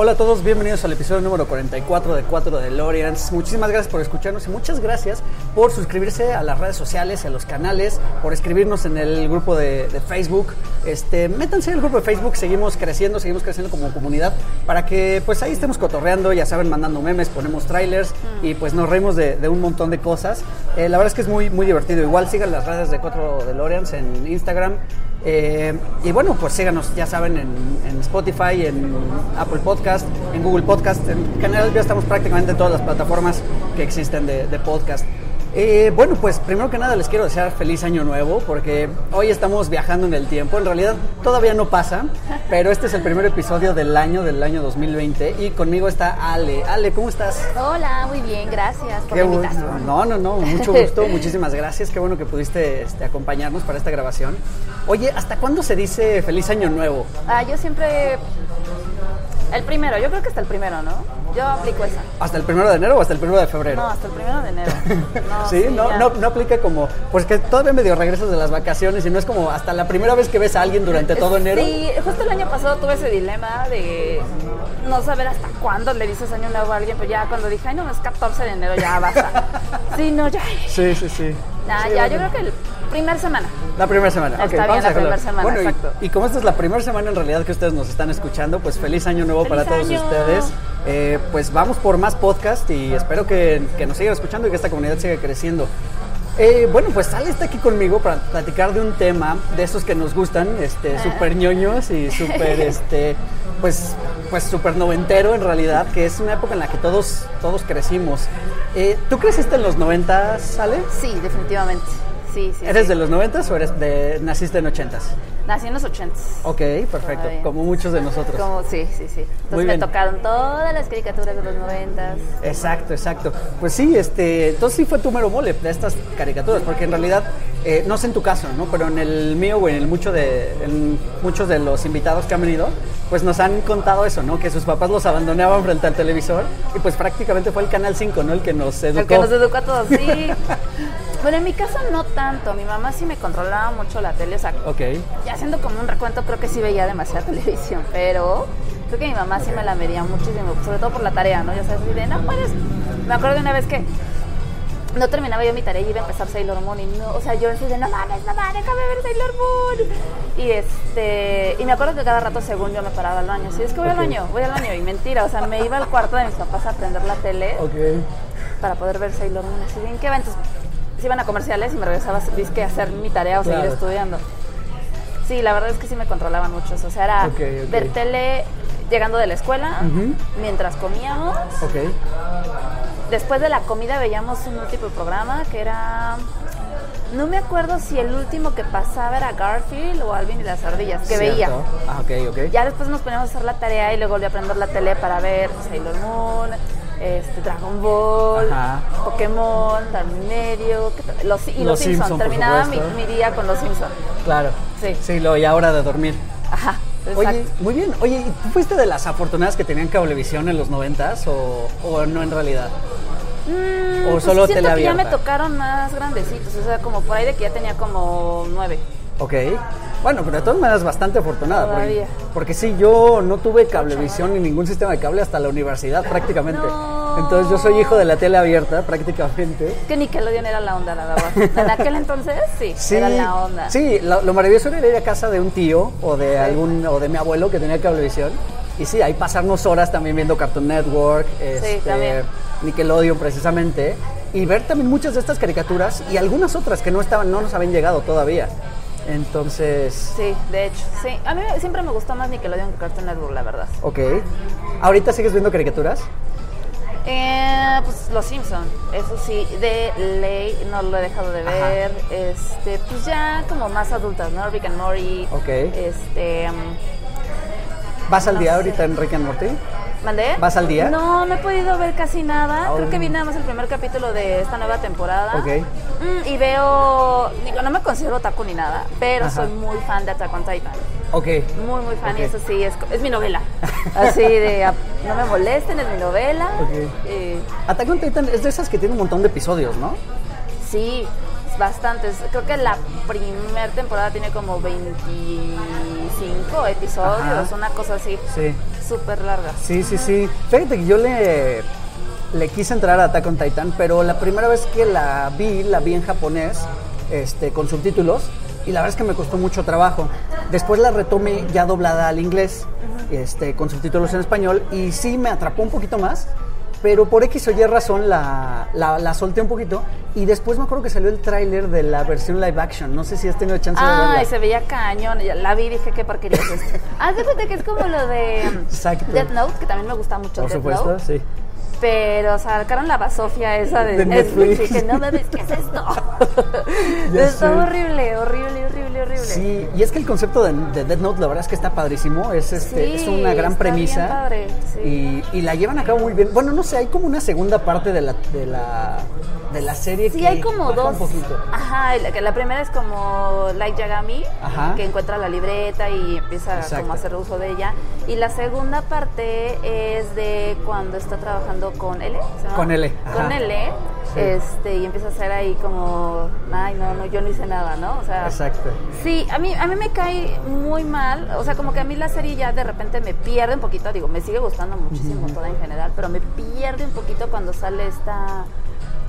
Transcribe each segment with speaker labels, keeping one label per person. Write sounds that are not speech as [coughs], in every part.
Speaker 1: Hola a todos, bienvenidos al episodio número 44 de 4 de Lorians. Muchísimas gracias por escucharnos y muchas gracias por suscribirse a las redes sociales, a los canales, por escribirnos en el grupo de, de Facebook. Este, métanse en el grupo de Facebook, seguimos creciendo, seguimos creciendo como comunidad para que pues ahí estemos cotorreando, ya saben, mandando memes, ponemos trailers y pues nos reímos de, de un montón de cosas. Eh, la verdad es que es muy, muy divertido. Igual sigan las redes de 4 de Lorians en Instagram, eh, y bueno, pues síganos, ya saben, en, Spotify, en Apple Podcast, en Google Podcast. En general ya estamos prácticamente en todas las plataformas que existen de podcast. Eh, bueno, pues primero que nada les quiero desear feliz año nuevo porque hoy estamos viajando en el tiempo. En realidad todavía no pasa, pero este es el primer episodio del año, del año 2020 y conmigo está Ale. Ale, ¿cómo estás?
Speaker 2: Hola, muy bien, gracias por
Speaker 1: Qué
Speaker 2: la invitación.
Speaker 1: No, no, no, mucho [laughs] gusto, muchísimas gracias. Qué bueno que pudiste este, acompañarnos para esta grabación. Oye, ¿hasta cuándo se dice feliz año nuevo?
Speaker 2: Ah, yo siempre... El primero, yo creo que hasta el primero, ¿no? Yo aplico esa.
Speaker 1: ¿Hasta el primero de enero o hasta el primero de febrero?
Speaker 2: No, hasta el primero de enero. [laughs] No,
Speaker 1: sí, no, no, no aplica como, pues que todavía medio regresas de las vacaciones y no es como hasta la primera vez que ves a alguien durante todo enero.
Speaker 2: Sí, justo el año pasado tuve ese dilema de no saber hasta cuándo le dices año nuevo a alguien, pero ya cuando dije, ay, no, es 14 de enero, ya basta. [laughs] Sí, no, ya.
Speaker 1: Sí, sí, sí.
Speaker 2: Nah,
Speaker 1: Sí,
Speaker 2: ya, yo creo que el primer semana.
Speaker 1: La primera semana.
Speaker 2: Está bien,
Speaker 1: vamos
Speaker 2: la primera semana,
Speaker 1: Bueno, y-
Speaker 2: exacto.
Speaker 1: Y, como esta es la primera semana en realidad que ustedes nos están escuchando, pues feliz año nuevo
Speaker 2: ¡Feliz
Speaker 1: para todos ustedes. Eh, pues vamos por más podcast y espero que, que nos sigan escuchando y que esta comunidad siga creciendo. Eh, bueno, pues Ale está aquí conmigo para platicar de un tema de esos que nos gustan, este, súper ñoños y súper, [laughs] este, pues, pues súper noventero en realidad, que es una época en la que todos, todos crecimos. Eh, ¿Tú creciste en los 90, Ale?
Speaker 2: Sí, definitivamente. Sí, sí.
Speaker 1: ¿Eres
Speaker 2: sí.
Speaker 1: de los 90 o eres de, naciste en 80s?
Speaker 2: Nací en los 80
Speaker 1: Ok, perfecto,
Speaker 2: Todavía.
Speaker 1: como muchos de nosotros.
Speaker 2: Como, sí, sí, sí.
Speaker 1: Muy
Speaker 2: Entonces me
Speaker 1: bien.
Speaker 2: tocaron todas las caricaturas de los 90
Speaker 1: Exacto, exacto. Pues sí, este, entonces sí fue tu mero mole de estas caricaturas, porque en realidad, eh, no sé en tu caso, ¿no? Pero en el mío o en el mucho de, en muchos de los invitados que han venido, pues nos han contado eso, ¿no? Que sus papás los abandonaban frente al televisor y pues prácticamente fue el Canal 5, ¿no? El que nos educó.
Speaker 2: El que nos educó a todos, sí. [laughs] bueno, en mi caso no tanto. Mi mamá sí me controlaba mucho la tele. O sea,
Speaker 1: Ok,
Speaker 2: ya haciendo como un recuento, creo que sí veía demasiada [laughs] televisión. Pero creo que mi mamá sí me la medía muchísimo. Sobre todo por la tarea, ¿no? Ya sabes, de, no puedes. Me acuerdo de una vez que no terminaba yo mi tarea y iba a empezar Sailor Moon y no, o sea, yo así de, no mames, mamá, déjame ver Sailor Moon. Y este, y me acuerdo que cada rato según yo me paraba al baño, sí, es que voy al baño, voy al baño y mentira, o sea, me iba al cuarto de mis papás a prender la tele
Speaker 1: ok.
Speaker 2: para poder ver Sailor Moon, así bien que va, entonces se iban a comerciales y me regresaba disque a hacer mi tarea o
Speaker 1: Claro.
Speaker 2: seguir estudiando. Sí, la verdad es que sí me controlaban mucho, o sea, era ver tele llegando de la escuela, mientras comíamos,
Speaker 1: Ok,
Speaker 2: Después de la comida veíamos un último programa que era. No me acuerdo si el último que pasaba era Garfield o Alvin y las ardillas, que
Speaker 1: cierto.
Speaker 2: veía.
Speaker 1: Ah, ok, ok.
Speaker 2: Ya después nos poníamos a hacer la tarea y luego volví a prender la tele para ver Sailor Moon, este, Dragon Ball,
Speaker 1: Ajá.
Speaker 2: Pokémon, Medio, los, y
Speaker 1: Los
Speaker 2: los, Simpsons.
Speaker 1: Simpson,
Speaker 2: Terminaba mi día con los Simpsons.
Speaker 1: Claro.
Speaker 2: Sí.
Speaker 1: Sí, lo, y ahora de dormir.
Speaker 2: Ajá, exacto.
Speaker 1: Oye, muy bien. Oye, ¿y ¿tú fuiste de las afortunadas que tenían cablevisión en los noventas o, o no en realidad?
Speaker 2: Mm,
Speaker 1: ¿O
Speaker 2: pues
Speaker 1: solo
Speaker 2: siento que ya me tocaron más grandecitos, o sea, como por ahí de que ya tenía como nueve.
Speaker 1: Ok. Bueno, pero de todas maneras bastante afortunada. Porque,
Speaker 2: Todavía.
Speaker 1: porque sí, yo no tuve cablevisión ni ningún sistema de cable hasta la universidad prácticamente.
Speaker 2: No.
Speaker 1: Entonces yo soy hijo de la tele abierta prácticamente.
Speaker 2: Que Nickelodeon era la onda, la verdad. En aquel entonces, sí,
Speaker 1: Sí,
Speaker 2: era la onda.
Speaker 1: sí lo, lo maravilloso era ir a casa de un tío o de algún o de mi abuelo que tenía cablevisión y sí, ahí pasarnos horas también viendo Cartoon Network, este. Nickelodeon precisamente y ver también muchas de estas caricaturas y algunas otras que no estaban no nos habían llegado todavía. Entonces,
Speaker 2: Sí, de hecho, sí. A mí siempre me gustó más Nickelodeon que Cartoon Network, la verdad.
Speaker 1: ok. ¿Ahorita sigues viendo caricaturas?
Speaker 2: Eh, pues Los Simpson, eso sí, de ley no lo he dejado de
Speaker 1: Ajá.
Speaker 2: ver. Este, pues ya como más adultas, ¿no? Rick and Morty.
Speaker 1: Ok.
Speaker 2: Este, mm,
Speaker 1: ¿Vas al
Speaker 2: No
Speaker 1: día
Speaker 2: sé.
Speaker 1: ahorita en Rick and Morty?
Speaker 2: ¿Mandé?
Speaker 1: ¿Vas al día?
Speaker 2: No, no he podido ver casi nada.
Speaker 1: Oh.
Speaker 2: Creo que vi nada más el primer capítulo de esta nueva temporada.
Speaker 1: Ok.
Speaker 2: Mm, y veo, digo, no me considero otaku ni nada, pero
Speaker 1: Ajá.
Speaker 2: soy muy fan de Attack on Titan.
Speaker 1: Ok.
Speaker 2: Muy, muy fan. Y eso sí, es, es mi novela. [laughs] Así de, ah, no me molesten, es mi novela.
Speaker 1: Ok.
Speaker 2: Eh,
Speaker 1: Attack on Titan es de esas que tiene un montón de episodios, ¿no?
Speaker 2: sí, bastantes. Creo que la primera temporada tiene como 25 episodios,
Speaker 1: Ajá.
Speaker 2: una cosa así.
Speaker 1: Sí.
Speaker 2: Súper larga.
Speaker 1: Sí, sí, sí. Fíjate que yo le, le quise entrar a Attack on Titan, pero la primera vez que la vi, la vi en japonés, este, con subtítulos, y la verdad es que me costó mucho trabajo. Después la retomé ya doblada al inglés, este, con subtítulos en español, y sí me atrapó un poquito más, pero por X o Y razón la, la, la solté un poquito, y después me acuerdo que salió el tráiler de la versión live action. No sé si has tenido chance de verla.
Speaker 2: Ay, se veía cañón. La vi y dije, qué porquería es esto. [laughs] Haz de cuenta que es como lo de um. Death Note, que también me gusta mucho
Speaker 1: Por
Speaker 2: Death
Speaker 1: supuesto,
Speaker 2: Note.
Speaker 1: sí.
Speaker 2: Pero sacaron la basofia esa de,
Speaker 1: De Netflix.
Speaker 2: Y dije, no mames, ¿qué es esto? [laughs] Está
Speaker 1: sé.
Speaker 2: horrible, horrible, horrible, horrible.
Speaker 1: Sí, y es que el concepto de, de Death Note, la verdad es que está padrísimo. Es, este,
Speaker 2: Sí,
Speaker 1: es una gran
Speaker 2: está
Speaker 1: premisa.
Speaker 2: bien padre, sí.
Speaker 1: y, y la llevan a cabo muy bien. Bueno, no sé, hay como una segunda parte de la, de la, de la serie
Speaker 2: Sí,
Speaker 1: que
Speaker 2: hay como dos.
Speaker 1: un poquito.
Speaker 2: Ajá, la, que la primera es como Light Yagami,
Speaker 1: Ajá.
Speaker 2: que encuentra la libreta y empieza
Speaker 1: Exacto.
Speaker 2: como a hacer uso de ella. Y la segunda parte es de cuando está trabajando con L.
Speaker 1: Con L, ajá.
Speaker 2: Con L.
Speaker 1: Sí.
Speaker 2: Este, y empieza a hacer ahí como, ay, no, no, yo no hice nada, ¿no? O sea,
Speaker 1: Exacto.
Speaker 2: Sí, a mí, a mí me cae muy mal, o sea, como que a mí la serie ya de repente me pierde un poquito, digo, me sigue gustando muchísimo toda en general, pero me pierde un poquito cuando sale esta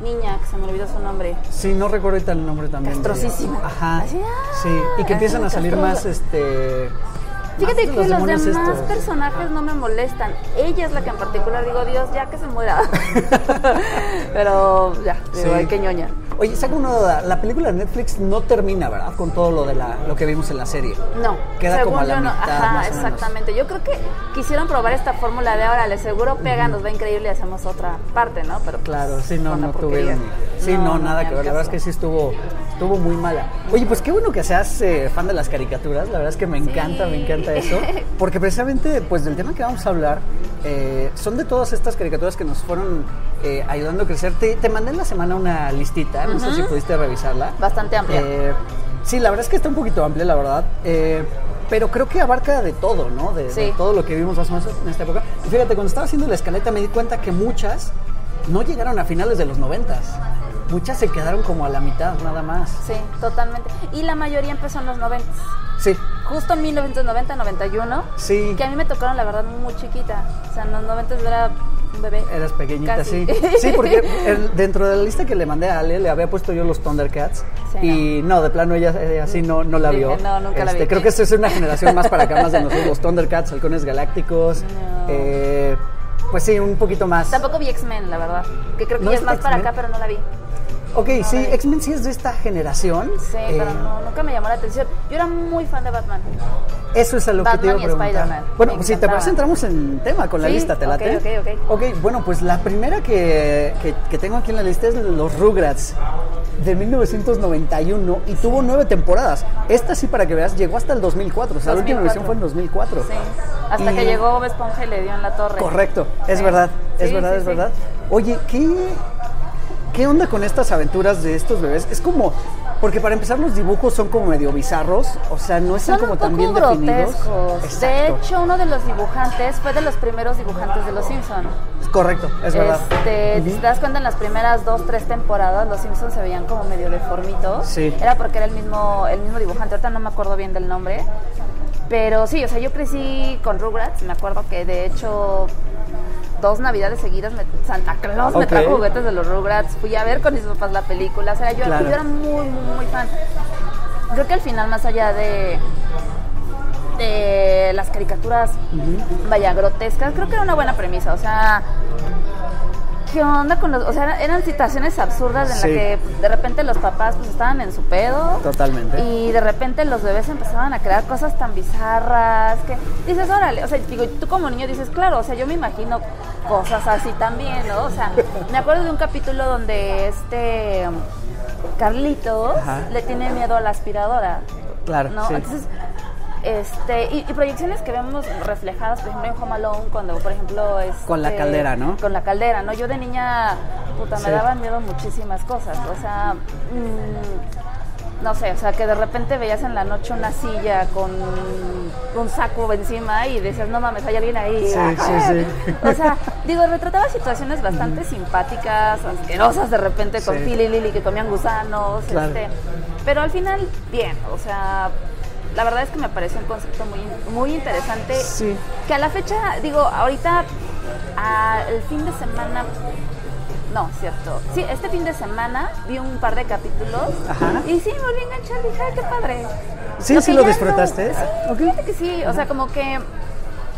Speaker 2: niña, que se me olvidó su nombre.
Speaker 1: Sí, no recuerdo ahorita el nombre también.
Speaker 2: Castrosísima.
Speaker 1: Ajá.
Speaker 2: Así, ah,
Speaker 1: sí, y que empiezan a salir más, este...
Speaker 2: Fíjate que los, demás personajes no me molestan. Ella es la que en particular digo, Dios, ya que se muera. [laughs] pero ya, digo,
Speaker 1: Sí.
Speaker 2: ay, qué ñoña.
Speaker 1: Oye, saca una duda. La película de Netflix no termina, ¿verdad? Con todo lo de la, lo que vimos en la serie.
Speaker 2: No,
Speaker 1: Queda
Speaker 2: según
Speaker 1: como a la
Speaker 2: yo no.
Speaker 1: mitad,
Speaker 2: Ajá,
Speaker 1: más o menos.
Speaker 2: exactamente. Yo creo que quisieron probar esta fórmula de ahora, le seguro pega, nos va increíble y hacemos otra parte, ¿no? Pero
Speaker 1: Claro, sí, no, no tuvieron. Sí, no, nada que ver. La verdad es que sí estuvo, estuvo muy mala. Oye, pues qué bueno que seas eh, fan de las caricaturas. La verdad es que me encanta, me encanta eso. [laughs] Porque precisamente, pues del tema que vamos a hablar, eh, son de todas estas caricaturas que nos fueron eh, ayudando a crecer. Te, te mandé en la semana una listita, no sé si pudiste revisarla.
Speaker 2: Bastante amplia.
Speaker 1: Eh, sí, la verdad es que está un poquito amplia, la verdad. Pero creo que abarca de todo, ¿no? De, de todo lo que vimos más o menos en esta época. Y fíjate, cuando estaba haciendo la escaleta me di cuenta que muchas no llegaron a finales de los noventas. Muchas se quedaron como a la mitad, nada más.
Speaker 2: Sí, totalmente. Y la mayoría empezó en los 90.
Speaker 1: Sí,
Speaker 2: Justo en 1990, 91.
Speaker 1: Sí.
Speaker 2: Que a mí me tocaron, la verdad, muy chiquita. O sea, en los 90 era un bebé.
Speaker 1: eras pequeñita,
Speaker 2: Casi.
Speaker 1: sí. Sí, porque el- dentro de la lista que le mandé a Ale, le había puesto yo los Thundercats.
Speaker 2: Sí,
Speaker 1: y no. de plano ella, así no, no la vio.
Speaker 2: no, nunca la
Speaker 1: Este,
Speaker 2: vi.
Speaker 1: Creo que es una generación más para acá, más de nosotros, los Thundercats, Halcones Galácticos.
Speaker 2: No.
Speaker 1: eh, pues sí, un poquito más.
Speaker 2: Tampoco vi X-Men, la verdad. Que creo que
Speaker 1: ¿No
Speaker 2: ya es más para acá, pero no la vi.
Speaker 1: Ok, sí,
Speaker 2: la vi.
Speaker 1: X-Men sí es de esta generación.
Speaker 2: Sí,
Speaker 1: Eh,
Speaker 2: pero no, nunca me llamó la atención. Yo era muy fan de Batman.
Speaker 1: Eso es a lo que te iba a preguntar. Bueno, pues si te parece, entramos en tema con la
Speaker 2: Sí,
Speaker 1: lista, ¿te
Speaker 2: ok,
Speaker 1: late?
Speaker 2: ok, ok.
Speaker 1: Ok, bueno, pues la primera que, que, que tengo aquí en la lista es Los Rugrats de 1991 y tuvo nueve temporadas. Esta sí, para que veas, llegó hasta el 2004. O sea, la última
Speaker 2: 2004.
Speaker 1: versión fue en 2004.
Speaker 2: Sí. Hasta
Speaker 1: Y-
Speaker 2: que llegó Bob Esponja y le dio en la torre.
Speaker 1: Correcto, es
Speaker 2: Sí.
Speaker 1: verdad, es
Speaker 2: Sí,
Speaker 1: verdad,
Speaker 2: sí,
Speaker 1: es
Speaker 2: sí.
Speaker 1: verdad. Oye, ¿qué, ¿qué onda con estas aventuras de estos bebés? Es como, porque para empezar los dibujos son como medio bizarros, o sea, no están
Speaker 2: Son
Speaker 1: como
Speaker 2: un
Speaker 1: tan bien
Speaker 2: poco
Speaker 1: definidos.
Speaker 2: grotescos. De
Speaker 1: Exacto.
Speaker 2: hecho, uno de los dibujantes fue de los primeros dibujantes de Los Simpsons.
Speaker 1: Correcto, es verdad.
Speaker 2: Este. Si te das cuenta, en las primeras dos, tres temporadas, los Simpsons se veían como medio deformitos.
Speaker 1: Sí.
Speaker 2: Era porque era el mismo, el mismo dibujante. Ahorita no me acuerdo bien del nombre. Pero sí, o sea, yo crecí con Rugrats. Me acuerdo que de hecho dos navidades seguidas me- Santa Claus me trajo juguetes de los Rugrats. Fui a ver con mis papás la película. O sea, yo,
Speaker 1: Claro.
Speaker 2: yo era muy, muy, muy fan. Creo que al final, más allá de, de las caricaturas, vaya, grotescas, creo que era una buena premisa. O sea, ¿qué onda con los.? O sea, eran- situaciones absurdas en
Speaker 1: Sí.
Speaker 2: las que de repente los papás pues estaban en su pedo.
Speaker 1: Totalmente.
Speaker 2: Y de repente los bebés empezaban a crear cosas tan bizarras que dices, órale, o sea, digo, tú como niño dices, claro, o sea, yo me imagino cosas así también, ¿no? O sea, me acuerdo de un capítulo donde este Carlitos
Speaker 1: Ajá.
Speaker 2: le tiene miedo a la aspiradora.
Speaker 1: Claro,
Speaker 2: ¿no?
Speaker 1: sí.
Speaker 2: Entonces, Este, y, y proyecciones que vemos reflejadas, por ejemplo, en Home Alone, cuando, por ejemplo, este,
Speaker 1: Con la caldera, ¿no?
Speaker 2: Con la caldera, ¿no? Yo de niña, puta, me
Speaker 1: Sí.
Speaker 2: daban miedo muchísimas cosas. O sea, mm, no sé, o sea, que de repente veías en la noche una silla con un saco encima y decías, no mames, hay alguien ahí.
Speaker 1: Sí, sí, sí.
Speaker 2: O sea, digo, retrataba situaciones bastante simpáticas, asquerosas de repente con
Speaker 1: Sí.
Speaker 2: Phil y Lily que comían gusanos,
Speaker 1: Claro.
Speaker 2: este, pero al final, bien, o sea, la verdad es que me pareció un concepto muy, muy interesante.
Speaker 1: Sí.
Speaker 2: Que a la fecha, digo, ahorita, a- el fin de semana, no, cierto, sí, este fin de semana vi un par de capítulos
Speaker 1: Ajá.
Speaker 2: y sí, me volví a enganchar, dije, "Ay, qué padre.
Speaker 1: Sí,
Speaker 2: Lo
Speaker 1: sí lo disfrutaste.
Speaker 2: sí,
Speaker 1: Ah,
Speaker 2: fíjate que sí, o sea, como que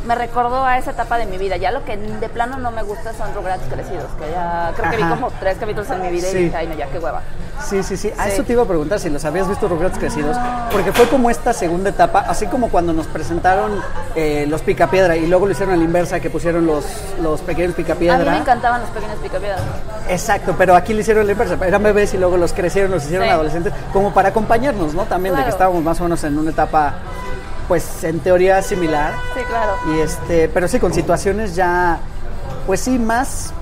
Speaker 2: me recordó a esa etapa de mi vida. Ya lo que de plano no me gusta son Rugrats crecidos, que ya creo que vi como tres capítulos en mi vida
Speaker 1: Sí.
Speaker 2: y dije, ay, no, ya, qué hueva.
Speaker 1: Sí, sí, sí. A eso te iba a preguntar si los habías visto Rugrats crecidos, porque fue como esta segunda etapa, así como cuando nos presentaron eh, los Picapiedra y luego lo hicieron a la inversa, que pusieron los, los pequeños
Speaker 2: A mí
Speaker 1: Picapiedra.
Speaker 2: me encantaban los pequeños picapiedras.
Speaker 1: Exacto, pero aquí lo hicieron a la inversa. Eran bebés y luego los crecieron, los hicieron
Speaker 2: Sí.
Speaker 1: adolescentes, como para acompañarnos, ¿no? También de que estábamos más o menos en una etapa, pues en teoría similar.
Speaker 2: Sí, claro.
Speaker 1: Y este, pero sí, con situaciones ya, pues sí, más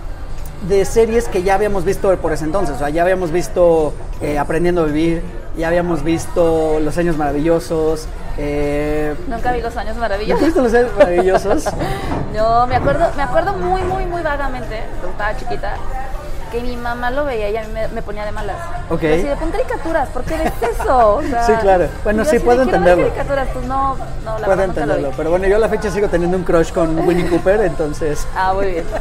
Speaker 1: de series que ya habíamos visto por ese entonces. O sea, ya habíamos visto eh, Aprendiendo a Vivir, ya habíamos visto Los Años Maravillosos. Eh,
Speaker 2: Nunca vi los años
Speaker 1: ¿Ya
Speaker 2: maravillosos.
Speaker 1: viste Los Años Maravillosos? [laughs]
Speaker 2: No, me acuerdo, me acuerdo muy, muy, muy vagamente, cuando estaba chiquita, que mi mamá lo veía y a mí me, me ponía de malas.
Speaker 1: Ok.
Speaker 2: Yo así de, pon caricaturas, ¿por qué ves eso? O [laughs] sea,
Speaker 1: Sí, claro. Bueno, sí, puedo
Speaker 2: "Quiero ver
Speaker 1: entenderlo.
Speaker 2: caricaturas, pues no, no, la
Speaker 1: Puedo entenderlo. Pero bueno, yo a la fecha sigo teniendo un crush con Winnie Cooper, entonces...
Speaker 2: Ah, muy bien. [laughs]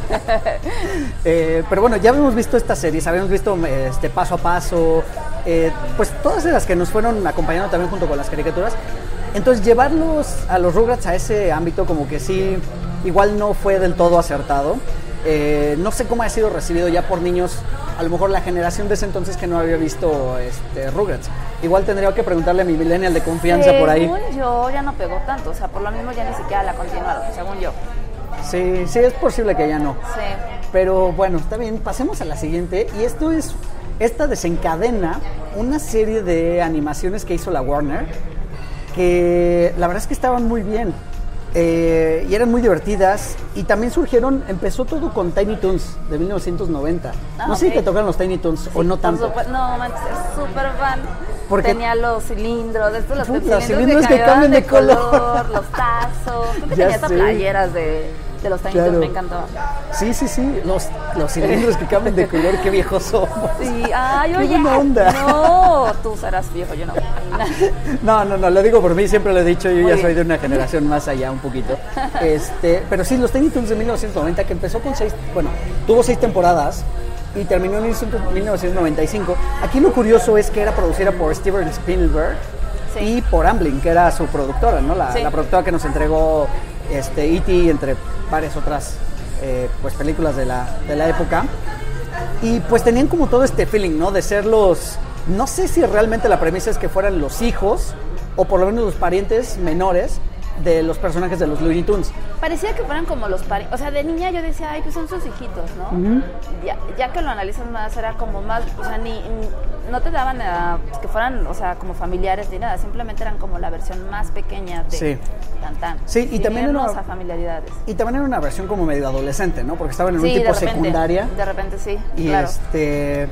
Speaker 1: Eh, pero bueno, ya habíamos visto estas series, habíamos visto este paso a paso, eh, pues todas las que nos fueron acompañando también junto con las caricaturas. Entonces llevarlos a los Rugrats a ese ámbito como que sí, igual no fue del todo acertado. Eh, no sé cómo ha sido recibido ya por niños, a lo mejor la generación de ese entonces que no había visto este, Rugrats. Igual tendría que preguntarle a mi millennial de confianza por ahí.
Speaker 2: Según yo, ya no pegó tanto, o sea, por lo mismo ya ni siquiera la continuaron, según yo.
Speaker 1: Sí, sí, es posible que ya no.
Speaker 2: Sí.
Speaker 1: Pero bueno, está bien, pasemos a la siguiente. Y esto es, esta desencadena una serie de animaciones que hizo la Warner, que la verdad es que estaban muy bien. Eh, y eran muy divertidas. Y también surgieron, empezó todo con Tiny Toons de 1990.
Speaker 2: Ah,
Speaker 1: no sé si te tocan los Tiny Toons o no tanto.
Speaker 2: no, manches, es súper fan.
Speaker 1: Porque-
Speaker 2: tenía los cilindros, estos los,
Speaker 1: Puta,
Speaker 2: cilindros,
Speaker 1: cilindros que cambian de color.
Speaker 2: los tazos. Creo que [laughs] tenía playeras de, de los Toons,
Speaker 1: Claro.
Speaker 2: me encantó.
Speaker 1: Sí, sí, sí, los, los cilindros que cambian de color, qué viejos somos.
Speaker 2: Sí, ay,
Speaker 1: Qué
Speaker 2: oye.
Speaker 1: buena onda.
Speaker 2: No, tú serás viejo, yo no. [laughs]
Speaker 1: No, no, no, lo digo por mí, siempre lo he dicho, yo
Speaker 2: Muy
Speaker 1: ya
Speaker 2: bien.
Speaker 1: soy de una generación más allá un poquito. Este, pero sí, los Tiny Toons de 1990, que empezó con seis, bueno, tuvo seis temporadas y terminó en 1995. Aquí lo curioso es que era producida por Steven Spielberg
Speaker 2: Sí.
Speaker 1: y por Amblin, que era su productora, ¿no? La,
Speaker 2: Sí.
Speaker 1: la productora que nos entregó este, E.T., entre varias otras eh, pues, películas de la, de la época. Y pues tenían como todo este feeling, ¿no? De ser los... No sé si realmente la premisa es que fueran los hijos o por lo menos los parientes menores de los personajes de los Looney Tunes.
Speaker 2: Parecía que fueran como los parientes. O sea, de niña yo decía, ay, pues son sus hijitos, ¿no? ya, ya que lo analizas más, era como más. O sea, ni, no te daban a, que fueran, o sea, como familiares ni nada. Simplemente eran como la versión más pequeña de
Speaker 1: Sí.
Speaker 2: Tan Tan.
Speaker 1: Sí, y
Speaker 2: Sin
Speaker 1: también era-
Speaker 2: a familiaridades.
Speaker 1: Y también era una versión como medio adolescente, ¿no? Porque estaban en
Speaker 2: Sí,
Speaker 1: un tipo
Speaker 2: de repente.
Speaker 1: secundaria.
Speaker 2: De repente sí,
Speaker 1: Y
Speaker 2: claro.
Speaker 1: este.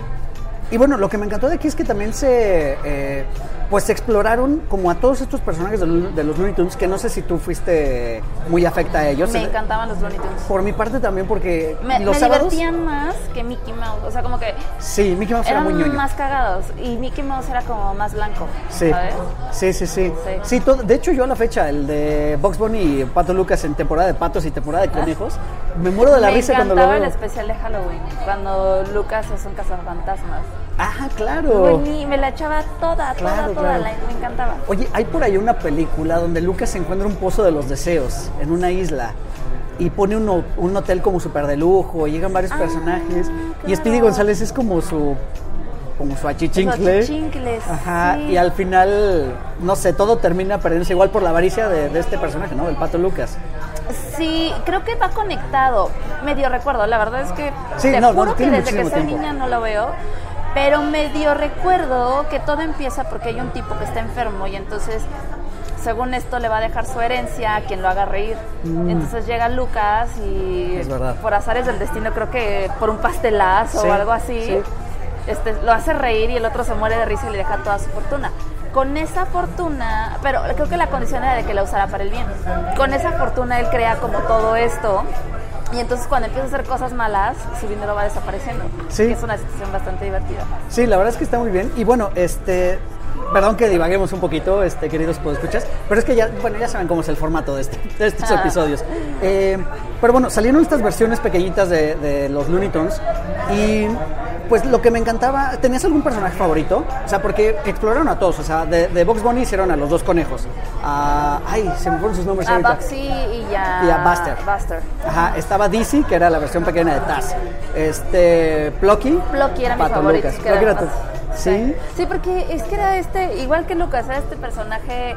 Speaker 1: Y bueno, lo que me encantó de aquí es que también se. eh, pues exploraron como a todos estos personajes de, los- de los Looney Tunes, que no sé si tú fuiste muy afecta a ellos.
Speaker 2: Me encantaban los Looney Tunes.
Speaker 1: Por mi parte también, porque
Speaker 2: Me,
Speaker 1: los
Speaker 2: me
Speaker 1: sábados.
Speaker 2: divertían más que Mickey Mouse. O sea, como que
Speaker 1: Sí, Mickey Mouse era muy
Speaker 2: eran
Speaker 1: ñoño.
Speaker 2: más cagados. Y Mickey Mouse era como más blanco.
Speaker 1: Sí.
Speaker 2: ¿Sabes?
Speaker 1: sí, sí, sí.
Speaker 2: Sí.
Speaker 1: Sí, todo- de hecho yo a la fecha, el de Box Bunny y Pato Lucas en temporada de patos y temporada de conejos, me muero de la
Speaker 2: me
Speaker 1: risa cuando lo
Speaker 2: encantaba
Speaker 1: veo.
Speaker 2: el especial de Halloween, cuando Lucas es un cazafantasmas.
Speaker 1: Ah, claro.
Speaker 2: Buení, me la echaba toda,
Speaker 1: Claro,
Speaker 2: toda, toda,
Speaker 1: claro.
Speaker 2: la- me encantaba.
Speaker 1: Oye, hay por ahí una película donde Lucas encuentra un pozo de los deseos en una isla y pone un, ho- un hotel como súper de lujo, y llegan varios
Speaker 2: Ah,
Speaker 1: personajes y Speedy. González es como su como su achichincle.
Speaker 2: Achichincles,
Speaker 1: Ajá,
Speaker 2: sí.
Speaker 1: y al final, no sé, todo termina perdiéndose igual por la avaricia de, de este personaje, ¿no? Del Pato Lucas.
Speaker 2: Sí, creo que va conectado. Medio recuerdo, la verdad es que
Speaker 1: Sí,
Speaker 2: te
Speaker 1: no, no,
Speaker 2: juro que desde que soy
Speaker 1: tiempo.
Speaker 2: niña no lo veo. Pero medio recuerdo que todo empieza porque hay un tipo que está enfermo y entonces según esto le va a dejar su herencia a quien lo haga reír. Entonces llega Lucas y
Speaker 1: Mm.
Speaker 2: Por azares del destino, creo que por un pastelazo
Speaker 1: Sí,
Speaker 2: o algo así,
Speaker 1: sí.
Speaker 2: este, lo hace reír y el otro se muere de risa y le deja toda su fortuna. Con esa fortuna, pero creo que la condición era de que la usara para el bien. Con esa fortuna él crea como todo esto. Y entonces cuando empieza a hacer cosas malas, su dinero va desapareciendo.
Speaker 1: Sí.
Speaker 2: Que es una situación bastante divertida.
Speaker 1: Sí, la verdad es que está muy bien. Y bueno, este. Perdón que divaguemos un poquito, este, queridos escuchas, pero es que ya, bueno, ya saben cómo es el formato de, este- de estos
Speaker 2: Ah.
Speaker 1: episodios. Eh, pero bueno, salieron estas versiones pequeñitas de, de los Looney Tunes y pues lo que me encantaba, ¿tenías algún personaje favorito? O sea, porque exploraron a todos, o sea, de, de Box Bunny hicieron a los dos conejos. A- ay, se me fueron sus nombres
Speaker 2: A
Speaker 1: ahorita.
Speaker 2: Bugsy y a,
Speaker 1: Y a Buster.
Speaker 2: Buster.
Speaker 1: Ajá, estaba Dizzy, que era la versión pequeña de Taz. Este, Plucky.
Speaker 2: Plucky era mi favorito.
Speaker 1: Lucas.
Speaker 2: que era
Speaker 1: Plucky era ¿Sí?
Speaker 2: Sí, porque es que era este, igual que Lucas, era este personaje,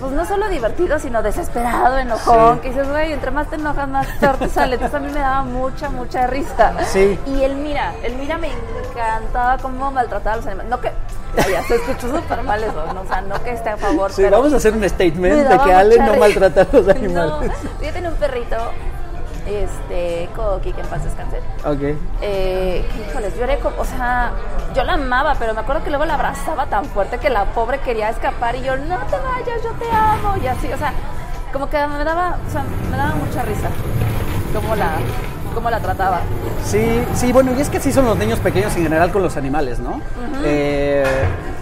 Speaker 2: pues no solo divertido, sino desesperado, enojón,
Speaker 1: Sí.
Speaker 2: que dices, güey, entre más te enojas, más peor te sale. Entonces a mí me daba mucha, mucha risa.
Speaker 1: Sí.
Speaker 2: Y el Mira, el Mira me encantaba cómo maltrataba a los animales. No que, vaya, se escuchó súper mal eso, ¿no? o sea, no que esté a favor,
Speaker 1: Sí,
Speaker 2: pero
Speaker 1: vamos a hacer un
Speaker 2: me
Speaker 1: statement de que Ale no maltrata a los [laughs]
Speaker 2: No,
Speaker 1: animales.
Speaker 2: yo tenía un perrito, este, Coqui, que en paz descanse.
Speaker 1: Ok.
Speaker 2: Eh, híjoles, lloré como, o sea, yo la amaba, pero me acuerdo que luego la abrazaba tan fuerte que la pobre quería escapar y yo, no te vayas, yo te amo, y así, o sea, como que me daba, o sea, me daba mucha risa cómo la, cómo la trataba.
Speaker 1: Sí, sí, bueno, y es que sí son los niños pequeños en general con los animales, ¿no? Eh,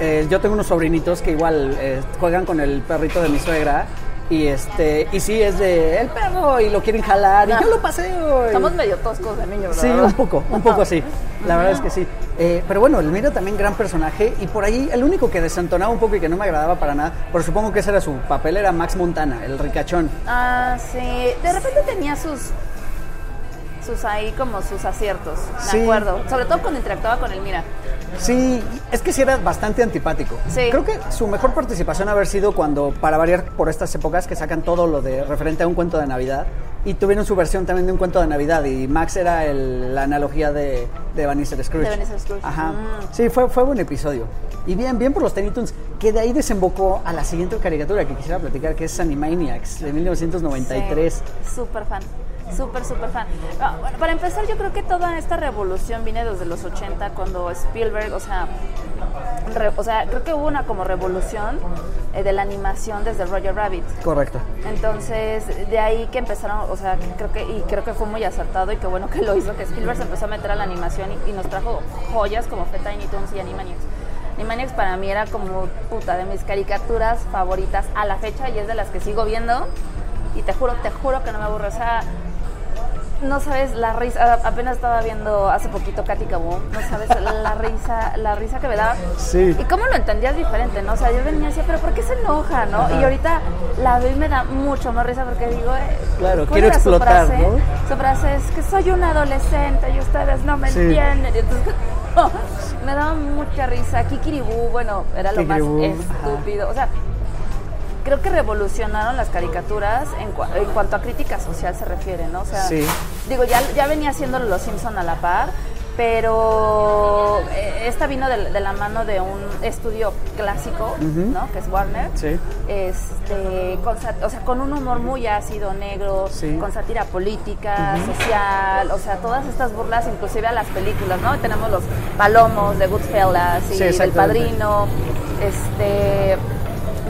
Speaker 1: eh, yo tengo unos sobrinitos que igual eh, juegan con el perrito de mi suegra y este y sí es de el perro y lo quieren jalar y yo lo paseo. y-
Speaker 2: Somos medio toscos de niños,
Speaker 1: Sí,
Speaker 2: ¿verdad?
Speaker 1: un poco, un poco así. La verdad es que sí. Eh, pero bueno, el Mira también gran personaje y por ahí el único que desentonaba un poco y que no me agradaba para nada, pero supongo que ese era su papel, era Max Montana, el ricachón.
Speaker 2: Ah, sí, de repente tenía sus, sus ahí como sus aciertos, me
Speaker 1: Sí.
Speaker 2: acuerdo, sobre todo cuando interactuaba con el Mira.
Speaker 1: Sí, es que sí era bastante antipático.
Speaker 2: Sí.
Speaker 1: Creo que su mejor participación haber sido cuando, para variar por estas épocas, que sacan todo lo de referente a un cuento de Navidad y tuvieron su versión también de un cuento de Navidad y Max era el- la analogía de, de Ebenezer Scrooge.
Speaker 2: De Ebenezer Scrooge.
Speaker 1: Ajá.
Speaker 2: Mm.
Speaker 1: Sí, fue, fue buen episodio. Y bien, bien por los Tiny Toons, que de ahí desembocó a la siguiente caricatura que quisiera platicar, que es Animaniacs, de 1993.
Speaker 2: Sí, súper fan, súper, súper fan. Ah, bueno, para empezar, yo creo que toda esta revolución viene desde los 80, cuando Spielberg, o sea, re- o sea creo que hubo una como revolución eh, de la animación desde Roger Rabbit.
Speaker 1: Correcto.
Speaker 2: Entonces, de ahí que empezaron, o sea, creo que, y creo que fue muy acertado y qué bueno que lo hizo, que Spielberg se empezó a meter a la animación y, y nos trajo joyas como fue Tiny Toons y Animaniacs. Animaniacs para mí era como, puta, de mis caricaturas favoritas a la fecha y es de las que sigo viendo y te juro, te juro que no me aburre, o sea, no sabes la risa, apenas estaba viendo hace poquito Katy Kaboom, no sabes la risa, la risa que me daba.
Speaker 1: Sí.
Speaker 2: Y cómo lo entendías diferente, ¿no? O sea, yo venía y decía, pero ¿por qué se enoja, no? Y ahorita la y me da mucho más risa porque digo, eh,
Speaker 1: Claro,
Speaker 2: ¿cuál
Speaker 1: quiero
Speaker 2: era su
Speaker 1: explotar,
Speaker 2: frase?
Speaker 1: ¿no?
Speaker 2: Su frase es que soy un adolescente y ustedes no me
Speaker 1: Sí.
Speaker 2: entienden. Y entonces, [laughs] me daba mucha risa. Kikiribú, bueno, era lo más
Speaker 1: ajá.
Speaker 2: estúpido. O sea, creo que revolucionaron las caricaturas en, cua- en cuanto a crítica social se refiere, ¿no? O sea,
Speaker 1: Sí.
Speaker 2: digo, ya, ya venía haciéndolo Los Simpson a la par, pero eh, esta vino de, de la mano de un estudio clásico, ¿no? Que es Warner.
Speaker 1: Sí.
Speaker 2: Este, con, o sea, con un humor muy ácido, negro,
Speaker 1: Sí.
Speaker 2: con sátira política, social, o sea, todas estas burlas, inclusive a las películas, ¿no? Tenemos los palomos de Goodfellas y
Speaker 1: Sí, exactamente.
Speaker 2: Padrino, este...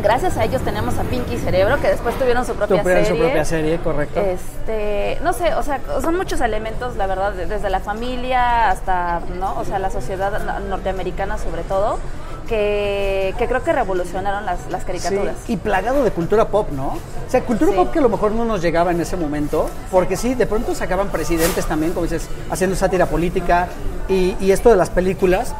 Speaker 2: Gracias a ellos tenemos a Pinky Cerebro, que después tuvieron su propia
Speaker 1: Tuvieron
Speaker 2: serie.
Speaker 1: su propia serie, correcto.
Speaker 2: Este, no sé, o sea, son muchos elementos, la verdad, de- desde la familia hasta, ¿no? O sea, la sociedad no- norteamericana sobre todo, que, que creo que revolucionaron las, las caricaturas.
Speaker 1: Sí, y plagado de cultura pop, ¿no? O sea, cultura
Speaker 2: Sí.
Speaker 1: pop que a lo mejor no nos llegaba en ese momento, porque sí, de pronto sacaban presidentes también, como dices, haciendo sátira política y, y esto de las películas,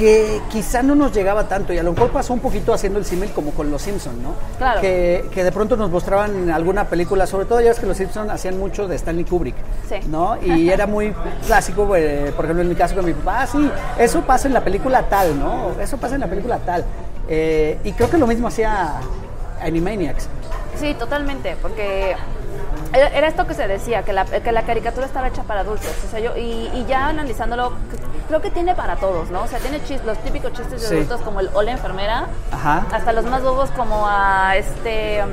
Speaker 1: que quizá no nos llegaba tanto y a lo mejor pasó un poquito haciendo el símil como con Los Simpson, ¿no?
Speaker 2: Claro.
Speaker 1: Que, que de pronto nos mostraban en alguna película, sobre todo ya ves que Los Simpson hacían mucho de Stanley Kubrick,
Speaker 2: Sí.
Speaker 1: ¿no? Y [laughs] era muy clásico, eh, por ejemplo, en mi caso con mi papá, ah, sí, eso pasa en la película tal, ¿no? Eso pasa en la película tal. Eh, y creo que lo mismo hacía Animaniacs.
Speaker 2: Sí, totalmente, porque era, era esto que se decía, que la, que la caricatura estaba hecha para adultos. O sea, yo, y, y ya analizándolo, creo que tiene para todos, ¿no? O sea, tiene chis- los típicos chistes de
Speaker 1: Sí.
Speaker 2: adultos como el hola enfermera,
Speaker 1: Ajá.
Speaker 2: hasta los más bobos como a este... um,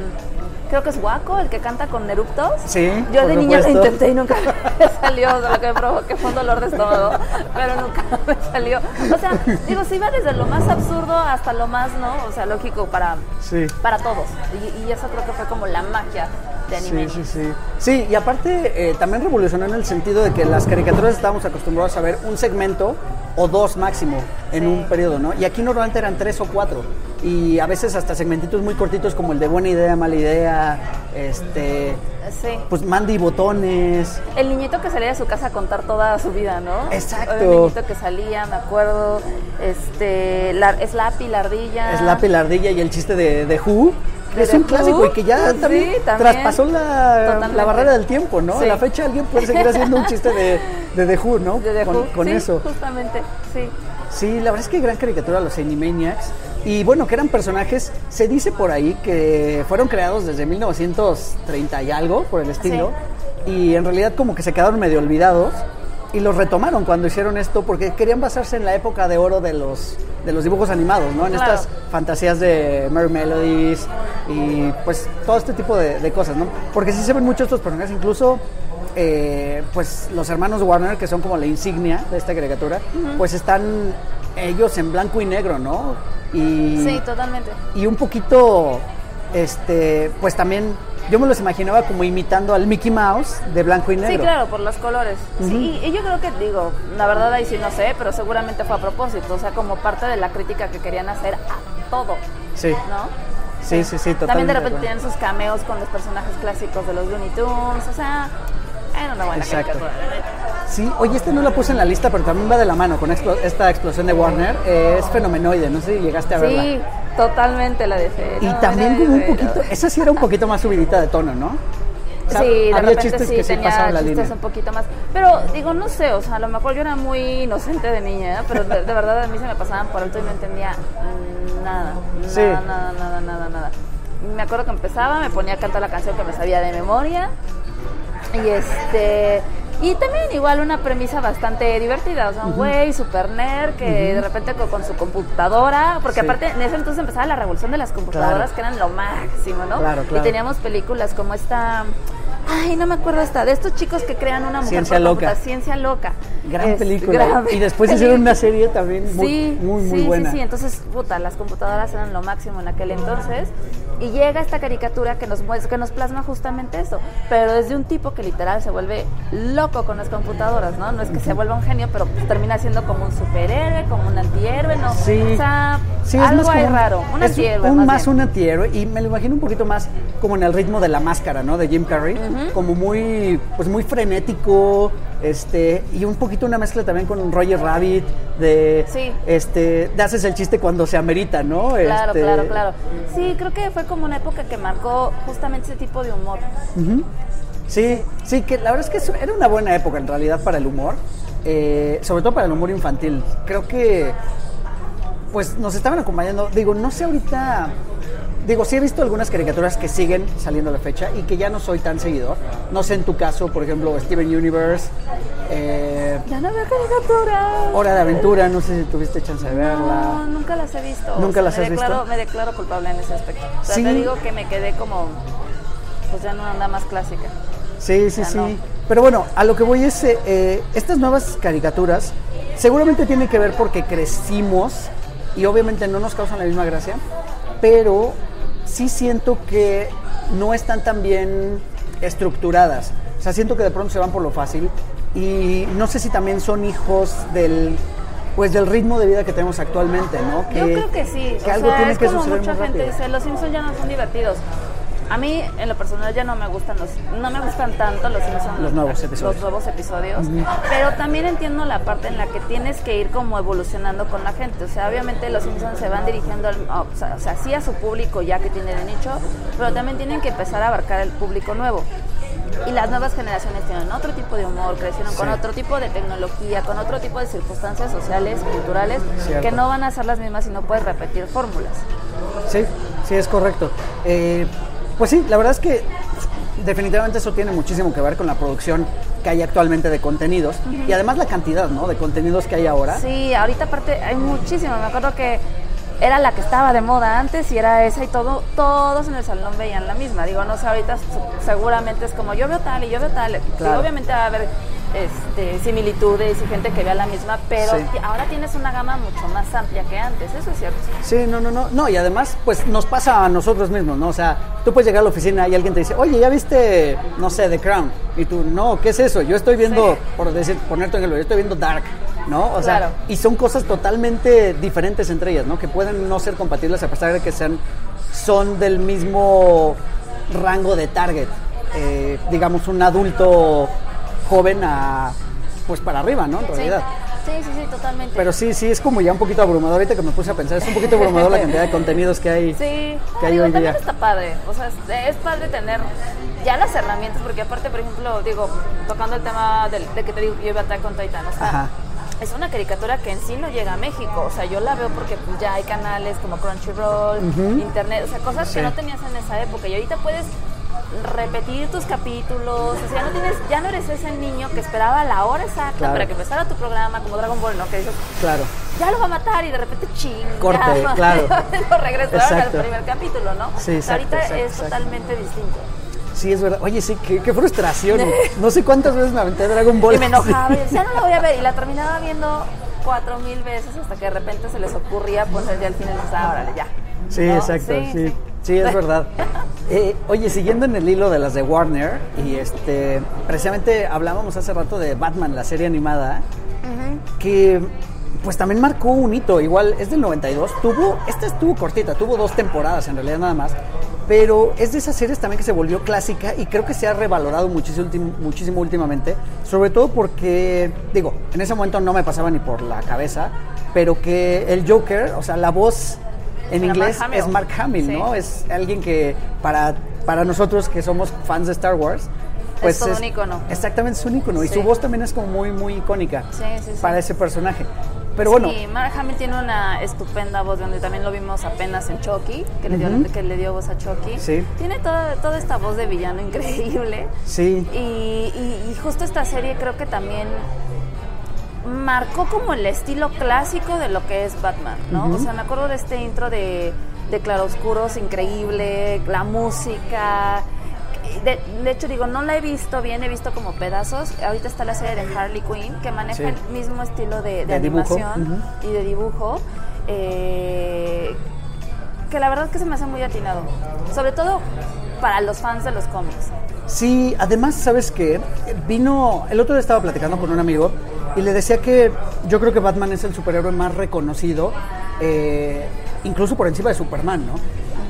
Speaker 2: Creo que es Waco, el que canta con eruptos.
Speaker 1: Sí,
Speaker 2: Yo de niña lo intenté y nunca [laughs] me salió, o sea, lo que me provoqué fue un dolor de estómago, pero nunca [laughs] me salió. O sea, digo, se iba desde lo más absurdo hasta lo más, ¿no? O sea, lógico para,
Speaker 1: Sí.
Speaker 2: para todos. Y, y eso creo que fue como la magia de anime.
Speaker 1: Sí, sí, sí. Sí, y aparte eh, también revolucionó en el sentido de que las caricaturas estábamos acostumbrados a ver un segmento o dos máximo en
Speaker 2: Sí.
Speaker 1: un periodo, ¿no? Y aquí normalmente eran tres o cuatro. Y a veces hasta segmentitos muy cortitos como el de buena idea, mala idea, este,
Speaker 2: Sí.
Speaker 1: pues Mandy botones.
Speaker 2: El niñito que salía de su casa a contar toda su vida, ¿no?
Speaker 1: Exacto.
Speaker 2: El niñito que salía, me acuerdo, este, la, Slappy, la ardilla.
Speaker 1: Slappy, la ardilla y el chiste de, de Who. Que
Speaker 2: ¿De
Speaker 1: es un clásico y que ya
Speaker 2: Sí,
Speaker 1: también, traspasó la, la barrera del tiempo, ¿no?
Speaker 2: Sí.
Speaker 1: A la fecha alguien puede seguir haciendo un chiste de, de The Who, ¿no?
Speaker 2: De The
Speaker 1: con,
Speaker 2: Who.
Speaker 1: con
Speaker 2: Sí,
Speaker 1: eso.
Speaker 2: justamente, sí.
Speaker 1: Sí, la verdad es que gran caricatura los Animaniacs. Y bueno, que eran personajes, se dice por ahí que fueron creados desde 1930 y algo, por el estilo. Y en realidad como que se quedaron medio olvidados. Y los retomaron cuando hicieron esto porque querían basarse en la época de oro de los, de los dibujos animados, ¿no? En
Speaker 2: Claro.
Speaker 1: estas fantasías de Merry Melodies y pues todo este tipo de, de cosas, ¿no? Porque sí se ven muchos estos personajes, incluso eh, pues los hermanos Warner, que son como la insignia de esta caricatura, pues están ellos en blanco y negro, ¿no? Y,
Speaker 2: Sí, totalmente.
Speaker 1: y un poquito, este, pues también yo me los imaginaba como imitando al Mickey Mouse de blanco y negro.
Speaker 2: Sí, claro, por los colores. Sí, y, y yo creo que, digo, la verdad ahí sí no sé, pero seguramente fue a propósito, o sea, como parte de la crítica que querían hacer a todo,
Speaker 1: Sí,
Speaker 2: ¿no?
Speaker 1: sí, sí, sí, totalmente.
Speaker 2: También de repente tenían sus cameos con los personajes clásicos de los Looney Tunes, o sea, era una buena
Speaker 1: Exacto. Sí, oye, este no la puse en la lista, pero también va de la mano con esta explosión de Warner. eh, es fenomenoide, no sé si llegaste a verla.
Speaker 2: Sí, totalmente la de Fe.
Speaker 1: Y también como un poquito, esa sí era un poquito más subidita de tono, ¿no? O sea,
Speaker 2: sí, de
Speaker 1: había
Speaker 2: repente
Speaker 1: chistes
Speaker 2: sí
Speaker 1: que sí
Speaker 2: tenía
Speaker 1: pasaban la
Speaker 2: chistes
Speaker 1: línea.
Speaker 2: un poquito más. Pero digo, no sé, o sea, a lo mejor yo era muy inocente de niña, ¿eh? pero de, de verdad a mí se me pasaban por alto y no entendía nada, nada,
Speaker 1: Sí.
Speaker 2: nada, nada, nada, nada. Me acuerdo que empezaba, me ponía a cantar la canción que me sabía de memoria y este... Y también igual una premisa bastante divertida, o sea, un güey super nerd que de repente co- con, su computadora, porque
Speaker 1: Sí.
Speaker 2: aparte en ese entonces empezaba la revolución de las computadoras
Speaker 1: Claro.
Speaker 2: que eran lo máximo, ¿no?
Speaker 1: Claro, claro.
Speaker 2: Y teníamos películas como esta, ay, no me acuerdo esta, de estos chicos que crean una mujer
Speaker 1: Ciencia
Speaker 2: por
Speaker 1: loca.
Speaker 2: computa- Ciencia loca.
Speaker 1: Gran
Speaker 2: Es
Speaker 1: película.
Speaker 2: gran
Speaker 1: y después hicieron una serie también muy,
Speaker 2: sí,
Speaker 1: muy, muy
Speaker 2: sí,
Speaker 1: buena.
Speaker 2: Sí, sí, entonces, puta, las computadoras eran lo máximo en aquel entonces. Y llega esta caricatura que nos, que nos plasma justamente eso. Pero desde un tipo que literal se vuelve loco con las computadoras, ¿no? No es que se vuelva un genio, pero termina siendo como un superhéroe, como un antihéroe, ¿no?
Speaker 1: Sí.
Speaker 2: O sea,
Speaker 1: Sí, es
Speaker 2: algo
Speaker 1: más un-
Speaker 2: raro. Un antihéroe,
Speaker 1: un
Speaker 2: más
Speaker 1: un antihéroe y me lo imagino un poquito más como en el ritmo de la máscara, ¿no? De Jim Carrey, como muy, pues muy frenético, este y un poquito una mezcla también con Roger Rabbit de,
Speaker 2: Sí.
Speaker 1: este, de haces el chiste cuando se amerita, ¿no?
Speaker 2: Claro,
Speaker 1: Este,
Speaker 2: claro, claro. Sí, creo que fue como una época que marcó justamente ese tipo de humor.
Speaker 1: Sí, sí, que la verdad es que era una buena época en realidad para el humor, eh, sobre todo para el humor infantil. Creo que, pues nos estaban acompañando, digo, no sé ahorita, digo, sí he visto algunas caricaturas que siguen saliendo a la fecha y que ya no soy tan seguidor. No sé en tu caso, por ejemplo, Steven Universe, eh,
Speaker 2: Ya no veo caricaturas.
Speaker 1: Hora de Aventura, no sé si tuviste chance de
Speaker 2: No,
Speaker 1: verla.
Speaker 2: nunca las he visto.
Speaker 1: ¿Nunca las has visto?
Speaker 2: Me declaro culpable en ese aspecto. O sea,
Speaker 1: Sí.
Speaker 2: te digo que me quedé como, pues ya no anda más clásica.
Speaker 1: Sí, sí,
Speaker 2: Ya
Speaker 1: sí.
Speaker 2: no.
Speaker 1: Pero bueno, a lo que voy es, eh, eh, estas nuevas caricaturas seguramente tienen que ver porque crecimos y obviamente no nos causan la misma gracia, pero sí siento que no están tan bien estructuradas. O sea, siento que de pronto se van por lo fácil y no sé si también son hijos del pues del ritmo de vida que tenemos actualmente, ¿no?
Speaker 2: Yo creo que sí.
Speaker 1: Que
Speaker 2: o
Speaker 1: algo
Speaker 2: sea,
Speaker 1: tiene
Speaker 2: es
Speaker 1: que
Speaker 2: como
Speaker 1: suceder
Speaker 2: mucha gente
Speaker 1: rápido.
Speaker 2: dice, los Simpsons ya no son divertidos. A mí, en lo personal, ya no me gustan los, no me gustan tanto los Simpsons,
Speaker 1: Los nuevos episodios.
Speaker 2: los nuevos episodios, pero también entiendo la parte en la que tienes que ir como evolucionando con la gente. O sea, obviamente los Simpsons se van dirigiendo, al, o sea, o sea, sí a su público ya que tiene de nicho, pero también tienen que empezar a abarcar el público nuevo. Y las nuevas generaciones tienen otro tipo de humor, crecieron con otro tipo de tecnología, con otro tipo de circunstancias sociales, culturales,
Speaker 1: Cierto.
Speaker 2: que no van a ser las mismas y no puedes repetir fórmulas.
Speaker 1: Sí, sí, es correcto. Eh, pues sí, la verdad es que definitivamente eso tiene muchísimo que ver con la producción que hay actualmente de contenidos y además la cantidad, ¿no? De contenidos que hay ahora.
Speaker 2: Sí, ahorita aparte hay muchísimo. Me acuerdo que era la que estaba de moda antes y era esa y todo, todos en el salón veían la misma. Digo, no sé, ahorita seguramente es como yo veo tal y yo veo tal. Sí,
Speaker 1: Claro.
Speaker 2: obviamente va a haber este, similitudes y gente que vea la misma, pero
Speaker 1: Sí.
Speaker 2: ahora tienes una gama mucho más amplia que antes, eso es cierto.
Speaker 1: Sí, no, no, no. No, y además, pues nos pasa a nosotros mismos, ¿no? O sea, tú puedes llegar a la oficina y alguien te dice, oye, ¿ya viste, no sé, The Crown? Y tú, no, ¿qué es eso? Yo estoy viendo,
Speaker 2: Sí.
Speaker 1: por decir, ponerte un ejemplo, yo estoy viendo Dark, ¿no? O sea, y son cosas totalmente diferentes entre ellas, ¿no? Que pueden no ser compatibles a pesar de que sean, son del mismo rango de target. Eh, digamos, un adulto joven a, pues para arriba, ¿no? En realidad.
Speaker 2: Sí, sí, sí, totalmente.
Speaker 1: Pero sí, sí, es como ya un poquito abrumador. Ahorita que me puse a pensar, es un poquito abrumador la cantidad de contenidos que hay.
Speaker 2: Sí,
Speaker 1: que hay
Speaker 2: digo,
Speaker 1: hoy
Speaker 2: también
Speaker 1: día.
Speaker 2: está padre. O sea, es, es padre tener ya las herramientas, porque aparte, por ejemplo, digo, tocando el tema del- de, que te digo que yo iba a Attack on Titan, o sea,
Speaker 1: Ajá.
Speaker 2: es una caricatura que en sí no llega a México. O sea, yo la veo porque pues, ya hay canales como Crunchyroll, Internet, o sea, cosas
Speaker 1: Sí.
Speaker 2: que no tenías en esa época. Y ahorita puedes repetir tus capítulos, o sea, ya no tienes, ya no eres ese niño que esperaba la hora exacta
Speaker 1: Claro.
Speaker 2: para que empezara tu programa como Dragon Ball, ¿no? Que dices,
Speaker 1: Claro.
Speaker 2: ya lo va a matar y de repente ching.
Speaker 1: Corte, [laughs]
Speaker 2: ya,
Speaker 1: claro. [laughs]
Speaker 2: lo regresaron al primer capítulo, ¿no?
Speaker 1: Sí, exacto,
Speaker 2: Ahorita
Speaker 1: exacto,
Speaker 2: es
Speaker 1: exacto.
Speaker 2: totalmente distinto.
Speaker 1: Sí, es verdad. Oye, sí, qué, qué frustración. [laughs] No sé cuántas veces me aventé Dragon Ball.
Speaker 2: Y me enojaba y decía, no la voy a ver. Y la terminaba viendo cuatro mil veces hasta que de repente se les ocurría poner ya al final y dices, ah, órale, ya.
Speaker 1: Sí,
Speaker 2: ¿No?
Speaker 1: exacto, sí. Sí, es verdad. Eh, oye, siguiendo en el hilo de las de Warner, y este, precisamente hablábamos hace rato de Batman, la serie animada, que pues también marcó un hito, igual es del 92, tuvo, esta estuvo cortita, tuvo dos temporadas en realidad nada más, pero es de esas series también que se volvió clásica y creo que se ha revalorado muchísimo, muchísimo últimamente, sobre todo porque, digo, en ese momento no me pasaba ni por la cabeza, pero que el Joker, o sea, la voz en
Speaker 2: Era
Speaker 1: inglés
Speaker 2: Mark
Speaker 1: es Mark Hamill,
Speaker 2: Sí.
Speaker 1: ¿no? Es alguien que para, para nosotros que somos fans de Star Wars, pues
Speaker 2: todo un ícono.
Speaker 1: Exactamente, es un ícono. Y
Speaker 2: Sí.
Speaker 1: su voz también es como muy, muy icónica
Speaker 2: Sí, sí, sí.
Speaker 1: para ese personaje. Pero bueno,
Speaker 2: Sí, Mark Hamill tiene una estupenda voz, donde también lo vimos apenas en Chucky, que, le, dio, que le dio voz a Chucky.
Speaker 1: Sí.
Speaker 2: Tiene toda, toda esta voz de villano increíble.
Speaker 1: sí,
Speaker 2: Y, y- y justo esta serie creo que también marcó como el estilo clásico de lo que es Batman, ¿no? O sea, me acuerdo de este intro de, de claroscuros increíble, la música. De, de hecho, digo, no la he visto bien, he visto como pedazos. Ahorita está la serie de Harley Quinn, que maneja
Speaker 1: Sí.
Speaker 2: el mismo estilo de, de
Speaker 1: De dibujo,
Speaker 2: animación y de dibujo. eh, que la verdad es que se me hace muy atinado. Sobre todo para los fans de los cómics.
Speaker 1: Sí, además, ¿sabes qué? Vino, el otro día estaba platicando con un amigo y le decía que yo creo que Batman es el superhéroe más reconocido, eh, incluso por encima de Superman, ¿no?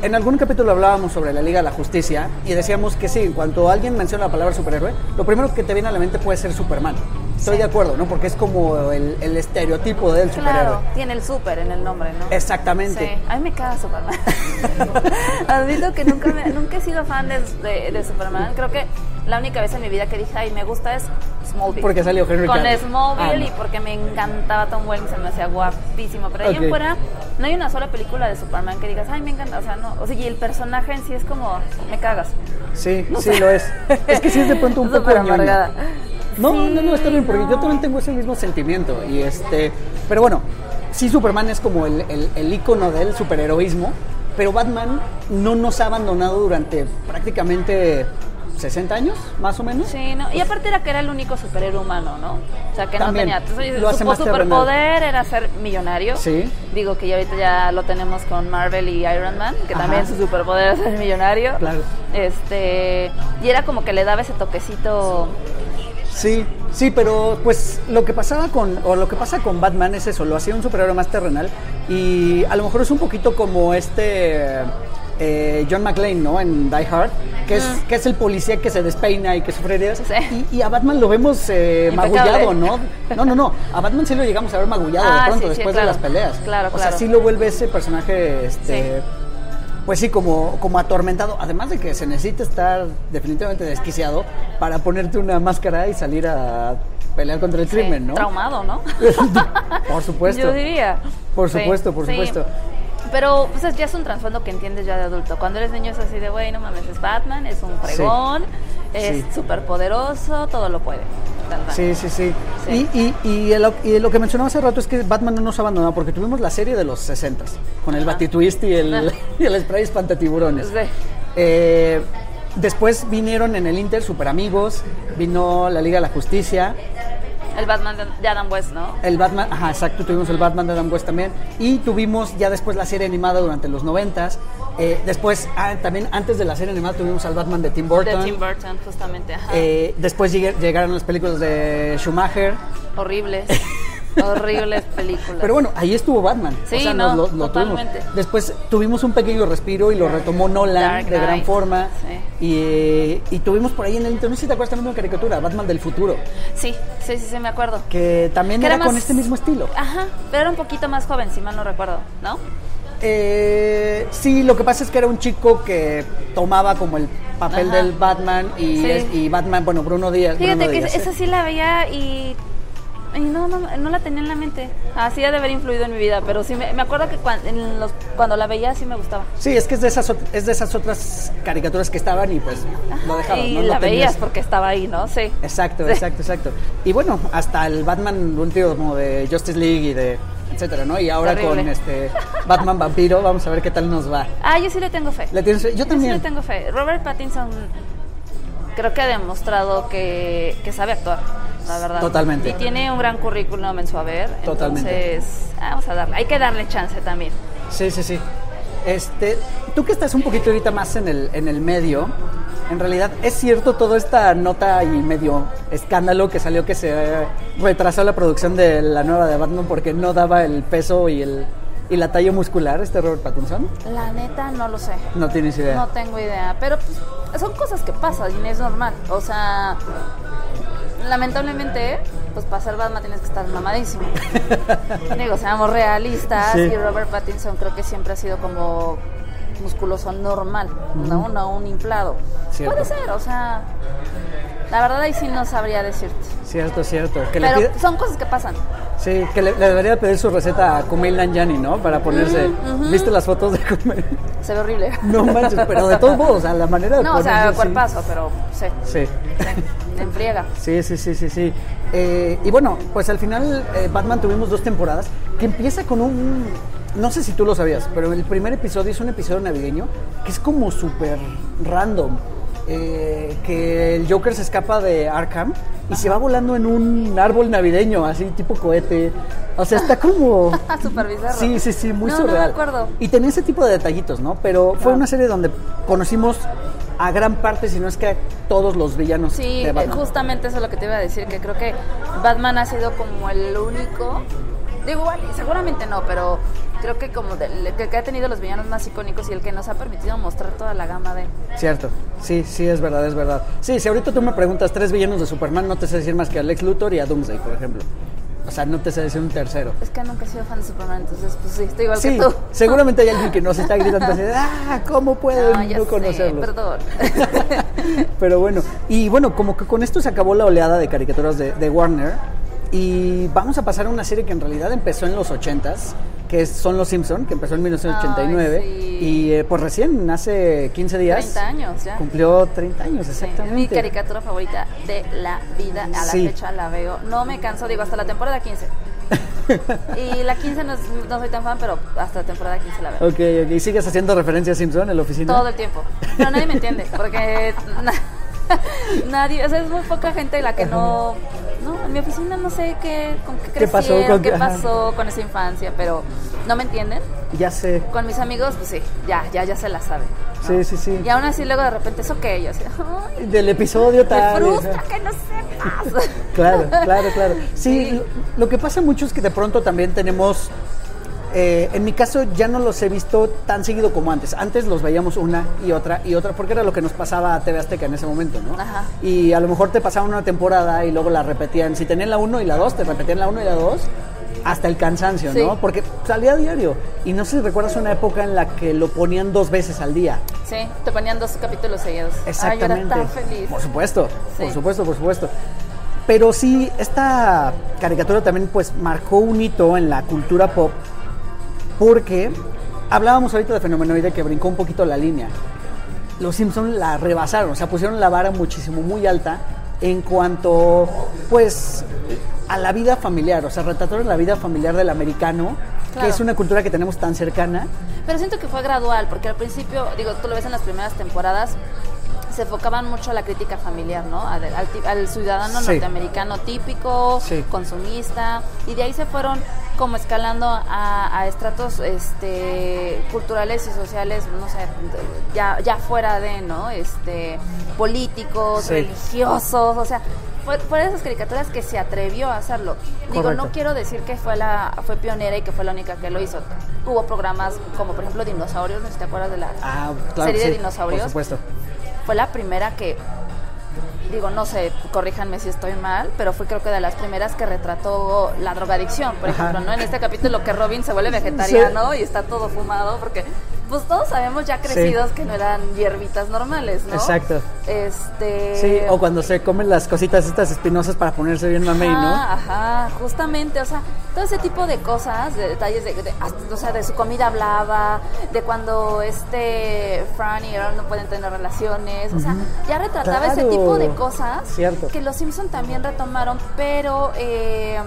Speaker 1: En algún capítulo hablábamos sobre la Liga de la Justicia y decíamos que sí, en cuanto alguien menciona la palabra superhéroe, lo primero que te viene a la mente puede ser Superman. Estoy de acuerdo, ¿no? Porque es como el, el estereotipo del superhéroe.
Speaker 2: Claro, tiene el super en el nombre, ¿no?
Speaker 1: Exactamente.
Speaker 2: Sí, a mí me caga Superman. [laughs] Admito que nunca, me- nunca he sido fan de, de- de Superman. Creo que la única vez en mi vida que dije, ay, me gusta es Smallville.
Speaker 1: Porque salió Henry
Speaker 2: Con
Speaker 1: Cavill.
Speaker 2: Smallville
Speaker 1: Ah, no.
Speaker 2: y porque me encantaba Tom Welling, se me hacía guapísimo. Pero ahí
Speaker 1: Ok.
Speaker 2: en fuera, no hay una sola película de Superman que digas, ay, me encanta. O sea, no. O sea, y el personaje en sí es como, me cagas.
Speaker 1: Sí, sí lo es. [laughs] Es que sí es de pronto un poco
Speaker 2: amargada.
Speaker 1: No,
Speaker 2: Sí,
Speaker 1: no, no, está bien, porque yo
Speaker 2: no.
Speaker 1: también tengo ese mismo sentimiento. Y este, pero bueno, sí Superman es como el, el, el ícono del superheroísmo, pero Batman no nos ha abandonado durante prácticamente 60 años, más o menos.
Speaker 2: Sí, no. Y aparte era que era el único superhéroe humano, ¿no? O sea, que
Speaker 1: También,
Speaker 2: no tenía. Entonces,
Speaker 1: lo hace
Speaker 2: su
Speaker 1: más
Speaker 2: superpoder era ser millonario.
Speaker 1: Sí.
Speaker 2: Digo que ya ahorita ya lo tenemos con Marvel y Iron Man, que
Speaker 1: Ajá.
Speaker 2: también su superpoder era ser millonario.
Speaker 1: Claro.
Speaker 2: Este. Y era como que le daba ese toquecito.
Speaker 1: Sí, sí, pero pues lo que pasaba con, o lo que pasa con Batman es eso, lo hacía un superhéroe más terrenal y a lo mejor es un poquito como este eh, John McClane, ¿no? En Die Hard, que es, que es el policía que se despeina y que sufre heridas.
Speaker 2: Sí.
Speaker 1: Y, y a Batman lo vemos eh, magullado, ¿no? No, no, no, a Batman sí lo llegamos a ver magullado
Speaker 2: Ah,
Speaker 1: de pronto
Speaker 2: sí, sí,
Speaker 1: después
Speaker 2: claro.
Speaker 1: de las peleas.
Speaker 2: Claro,
Speaker 1: O sea,
Speaker 2: claro.
Speaker 1: sí lo vuelve ese personaje, este... Pues sí, como, como atormentado. Además de que se necesita estar definitivamente desquiciado para ponerte una máscara y salir a pelear contra el crimen, ¿no?
Speaker 2: Traumado, ¿no? [laughs]
Speaker 1: por supuesto.
Speaker 2: Yo diría.
Speaker 1: Por
Speaker 2: Sí,
Speaker 1: supuesto, por
Speaker 2: sí.
Speaker 1: supuesto.
Speaker 2: Pero pues, es- ya es un trasfondo que entiendes ya de adulto. Cuando eres niño es así de, güey, no mames, es Batman, es un fregón, es súper poderoso, todo lo puede.
Speaker 1: Sí, sí, sí.
Speaker 2: Sí.
Speaker 1: Y, y, y, el- y lo que mencionaba hace rato es que Batman no nos abandonó porque tuvimos la serie de los 60 con el
Speaker 2: Ajá.
Speaker 1: Batitwist y el,
Speaker 2: Ajá. [laughs]
Speaker 1: y el spray espantatiburones.
Speaker 2: Sí.
Speaker 1: Eh, después vinieron en el Inter Super Amigos, vino la Liga de la Justicia,
Speaker 2: El Batman de- Adam West, ¿no?
Speaker 1: el Batman, ajá, exacto, tuvimos el Batman de Adam West también. Y tuvimos ya después la serie animada durante los 90 después, ah, también antes de la serie animada tuvimos al Batman de Tim Burton.
Speaker 2: De Tim Burton, justamente. Ajá.
Speaker 1: Eh, después llegaron las películas de Schumacher.
Speaker 2: Horribles. [laughs] horribles películas.
Speaker 1: Pero bueno, ahí estuvo Batman.
Speaker 2: Sí,
Speaker 1: o sea,
Speaker 2: no,
Speaker 1: nos lo, lo
Speaker 2: totalmente.
Speaker 1: tuvimos. Después tuvimos un pequeño respiro y lo retomó Nolan
Speaker 2: Dark
Speaker 1: de gran forma.
Speaker 2: sí.
Speaker 1: Y, eh, y tuvimos por ahí en el internet, no sé si te acuerdas también de una caricatura, Batman del futuro,
Speaker 2: Sí, sí, sí, sí, me acuerdo.
Speaker 1: que también
Speaker 2: Que
Speaker 1: era,
Speaker 2: era
Speaker 1: con este mismo estilo.
Speaker 2: Ajá, pero era un poquito más joven, si mal no recuerdo, ¿no?
Speaker 1: Eh, sí, lo que pasa es que era un chico que tomaba como el papel
Speaker 2: Ajá.
Speaker 1: del Batman y,
Speaker 2: Sí.
Speaker 1: es- y Batman, bueno, Bruno Díaz.
Speaker 2: Fíjate
Speaker 1: Bruno
Speaker 2: que
Speaker 1: Díaz,
Speaker 2: esa sí la veía y, y no, no, no la tenía en la mente. Así ha de haber influido en mi vida, pero sí me, me acuerdo que cuan- en los- cuando la veía sí me gustaba.
Speaker 1: Sí, es que es de esas es de esas otras caricaturas que estaban y pues lo dejabas,
Speaker 2: y
Speaker 1: ¿no? No
Speaker 2: la
Speaker 1: tenías-
Speaker 2: veías porque estaba ahí, ¿no? Sí.
Speaker 1: Exacto,
Speaker 2: Sí.
Speaker 1: exacto, exacto. Y bueno, hasta el Batman último como de Justice League y de etcétera, ¿no? Y ahora
Speaker 2: Terrible.
Speaker 1: con este Batman Vampiro, vamos a ver qué tal nos va.
Speaker 2: Ah, yo sí le tengo fe.
Speaker 1: ¿Le tienes fe? Yo
Speaker 2: sí
Speaker 1: también.
Speaker 2: le tengo fe. Robert Pattinson creo que ha demostrado que, que sabe actuar, la verdad.
Speaker 1: Totalmente.
Speaker 2: Y tiene un gran currículum en su haber.
Speaker 1: Totalmente.
Speaker 2: Entonces, vamos a darle. Hay que darle chance también.
Speaker 1: Sí, sí, sí. Este, tú que estás un poquito ahorita más en el, en el medio, en realidad, ¿es cierto toda esta nota y medio escándalo que salió que se retrasó la producción de la nueva de Batman porque no daba el peso y el y la talla muscular este Robert Pattinson?
Speaker 2: La neta, no lo sé.
Speaker 1: No tienes idea.
Speaker 2: No tengo idea, pero pues, son cosas que pasan y es normal. O sea, lamentablemente, pues para ser Batman tienes que estar mamadísimo. [laughs] Digo, seamos realistas
Speaker 1: Sí.
Speaker 2: y Robert Pattinson creo que siempre ha sido como musculoso normal, ¿no? No un inflado.
Speaker 1: Cierto.
Speaker 2: Puede ser, o sea, la verdad ahí sí no sabría decirte.
Speaker 1: Cierto, cierto. Que
Speaker 2: Pero
Speaker 1: pide-
Speaker 2: son cosas que pasan.
Speaker 1: Sí, que le, le debería pedir su receta a Kumail Nanjiani, ¿no? Para ponerse... ¿Viste las fotos de Kumail?
Speaker 2: Se ve horrible.
Speaker 1: No manches, pero de todos modos, sea, la manera de
Speaker 2: No, o sea, cuerpazo, pero sí,
Speaker 1: Sí.
Speaker 2: sí, en friega.
Speaker 1: Sí, sí, sí, sí, sí. Eh, y bueno, pues al final eh, Batman tuvimos dos temporadas que empieza con un... No sé si tú lo sabías, pero el primer episodio es un episodio navideño que es como súper random. Eh, que el Joker se escapa de Arkham y se va volando en un árbol navideño, así tipo cohete. O sea, está como... [laughs]
Speaker 2: Súper bizarro.
Speaker 1: Sí, sí, sí, muy
Speaker 2: no,
Speaker 1: surreal.
Speaker 2: No me acuerdo.
Speaker 1: Y tenía ese tipo de detallitos, ¿no? Pero fue una serie donde conocimos a gran parte, si no es que a todos los villanos
Speaker 2: Sí,
Speaker 1: de Batman.
Speaker 2: justamente eso es lo que te iba a decir, que creo que Batman ha sido como el único, digo igual, seguramente no, pero creo que como del- que, que ha tenido los villanos más icónicos y el que nos ha permitido mostrar toda la gama de...
Speaker 1: Cierto, sí, sí, es verdad, es verdad. Sí, si ahorita tú me preguntas tres villanos de Superman, no te sé decir más que a Lex Luthor y a Doomsday, por ejemplo. O sea, no te sé decir un tercero.
Speaker 2: Es que nunca he sido fan de Superman, entonces pues sí, estoy igual
Speaker 1: Sí,
Speaker 2: que tú.
Speaker 1: seguramente hay alguien que nos está gritando así, de, [laughs] ah, ¿cómo pueden
Speaker 2: No,
Speaker 1: no, conocerlos?
Speaker 2: perdón. [laughs]
Speaker 1: Pero bueno, y bueno, como que con esto se acabó la oleada de caricaturas de, de Warner y vamos a pasar a una serie que en realidad empezó en los 80s, que son Los Simpson, que empezó en 1989
Speaker 2: Ay, sí.
Speaker 1: y eh, pues recién, hace 15 días,
Speaker 2: 30 años ya.
Speaker 1: cumplió 30 años,
Speaker 2: Sí,
Speaker 1: exactamente.
Speaker 2: mi caricatura favorita de la vida, a la
Speaker 1: Sí.
Speaker 2: fecha la veo. No me canso, digo, hasta la temporada 15. [laughs] y la 15 no, es- no soy tan fan, pero hasta la temporada 15 la veo.
Speaker 1: Ok, ok. ¿Y sigues haciendo referencia a Simpson en la oficina?
Speaker 2: Todo el tiempo. Pero nadie me entiende, porque [laughs] na- [laughs] nadie, o sea, es muy poca gente la que no... No, en mi oficina no sé qué, con qué
Speaker 1: ¿Qué pasó? ¿Con
Speaker 2: qué pasó con esa infancia, pero no me entienden.
Speaker 1: Ya sé.
Speaker 2: Con mis amigos, pues sí, ya, ya, ya se la saben. ¿no?
Speaker 1: Sí, sí, sí.
Speaker 2: Y aún así luego de repente, ¿eso así, "Ay,
Speaker 1: Del episodio
Speaker 2: me
Speaker 1: tal.
Speaker 2: frustra que no sepas. [laughs]
Speaker 1: Claro, [laughs] claro, claro. Sí,
Speaker 2: Sí.
Speaker 1: Lo, lo que pasa mucho es que de pronto también tenemos. Eh, en mi caso ya no los he visto tan seguido como antes. Antes los veíamos una y otra y otra porque era lo que nos pasaba a TV Azteca en ese momento, ¿no?
Speaker 2: Ajá.
Speaker 1: Y a lo mejor te pasaban una temporada y luego la repetían. Si tenían la 1 y la 2, te repetían la 1 y la 2 hasta el cansancio,
Speaker 2: Sí.
Speaker 1: ¿no? Porque salía a diario. Y no sé si recuerdas una época en la que lo ponían dos veces al día.
Speaker 2: Sí, te ponían dos capítulos seguidos.
Speaker 1: Exactamente.
Speaker 2: Ay, yo era tan feliz.
Speaker 1: Por supuesto,
Speaker 2: Sí.
Speaker 1: por supuesto, por supuesto. Pero sí, esta caricatura también pues marcó un hito en la cultura pop porque hablábamos ahorita de Fenomenoide que brincó un poquito la línea. Los Simpsons la rebasaron, o sea, pusieron la vara muchísimo, muy alta en cuanto, pues, a la vida familiar, o sea, retrataron la vida familiar del americano,
Speaker 2: Claro.
Speaker 1: que es una cultura que tenemos tan cercana.
Speaker 2: Pero siento que fue gradual, porque al principio, digo, tú lo ves en las primeras temporadas, se enfocaban mucho a la crítica familiar, ¿no? Al, al ciudadano
Speaker 1: Sí.
Speaker 2: norteamericano típico,
Speaker 1: Sí.
Speaker 2: consumista, y de ahí se fueron como escalando a, a estratos este, culturales y sociales, no sé, ya, ya fuera de, ¿no? Este, políticos,
Speaker 1: Sí.
Speaker 2: religiosos, o sea, fue, fue de esas caricaturas que se atrevió a hacerlo. Digo,
Speaker 1: Correcto.
Speaker 2: no quiero decir que fue la fue pionera y que fue la única que lo hizo. Hubo programas como por ejemplo Dinosaurios, no sé si te acuerdas de la
Speaker 1: Ah, claro.
Speaker 2: serie de dinosaurios.
Speaker 1: Por supuesto.
Speaker 2: Fue la primera que digo, no sé, corríjanme si estoy mal, pero fue creo que de las primeras que retrató la drogadicción, por
Speaker 1: Ajá.
Speaker 2: ejemplo, ¿no? En este capítulo que Robin se vuelve vegetariano y está todo fumado porque pues todos sabemos ya crecidos que no eran hierbitas normales, ¿no?
Speaker 1: Exacto.
Speaker 2: Este
Speaker 1: Sí, o cuando se comen las cositas estas espinosas para ponerse bien mamey, ¿no?
Speaker 2: Ajá, justamente, o sea, todo ese tipo de cosas, de detalles, de, de- hasta, o sea, de su comida hablaba, de cuando este Fran y Earl no pueden tener relaciones, o sea, ya retrataba ese tipo de cosas
Speaker 1: Cierto.
Speaker 2: que los Simpson también retomaron, pero... eh,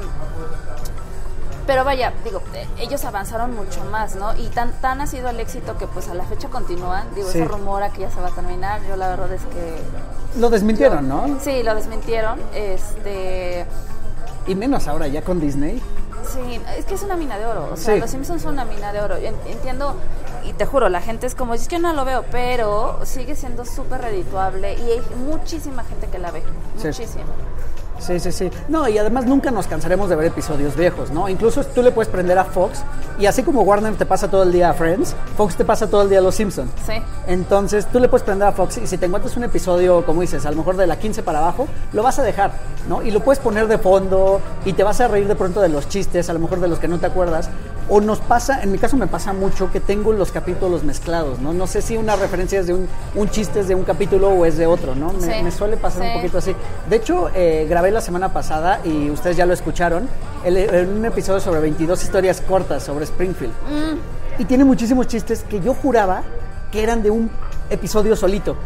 Speaker 2: pero vaya, digo, eh, ellos avanzaron mucho más, ¿no? Y tan tan ha sido el éxito que pues a la fecha continúan. Digo,
Speaker 1: Sí.
Speaker 2: ese rumor a que ya se va a terminar, yo la verdad es que
Speaker 1: Lo desmintieron, ¿no?
Speaker 2: Sí, lo desmintieron. Este,
Speaker 1: Y menos ahora ya con Disney.
Speaker 2: sí, es que es una mina de oro. O sea,
Speaker 1: Sí.
Speaker 2: los Simpsons son una mina de oro. Yo en- entiendo y te juro, la gente es como, es que no lo veo, pero sigue siendo súper redituable y hay muchísima gente que la ve. Muchísima.
Speaker 1: Sí, sí, sí. No, y además nunca nos cansaremos de ver episodios viejos, ¿no? Incluso tú le puedes prender a Fox y así como Warner te pasa todo el día a Friends, Fox te pasa todo el día a Los Simpsons.
Speaker 2: Sí.
Speaker 1: Entonces tú le puedes prender a Fox y si te encuentras un episodio, como dices, a lo mejor de la 15 para abajo, lo vas a dejar, ¿no? Y lo puedes poner de fondo y te vas a reír de pronto de los chistes, a lo mejor de los que no te acuerdas. O nos pasa, en mi caso me pasa mucho que tengo los capítulos mezclados, ¿no? No sé si una referencia es de un, un chiste es de un capítulo o es de otro, ¿no? Me,
Speaker 2: Sí,
Speaker 1: me suele pasar un poquito así. De hecho, eh, grabé la semana pasada y ustedes ya lo escucharon, el- un episodio sobre 22 historias cortas sobre Springfield.
Speaker 2: Mm.
Speaker 1: Y tiene muchísimos chistes que yo juraba que eran de un episodio solito.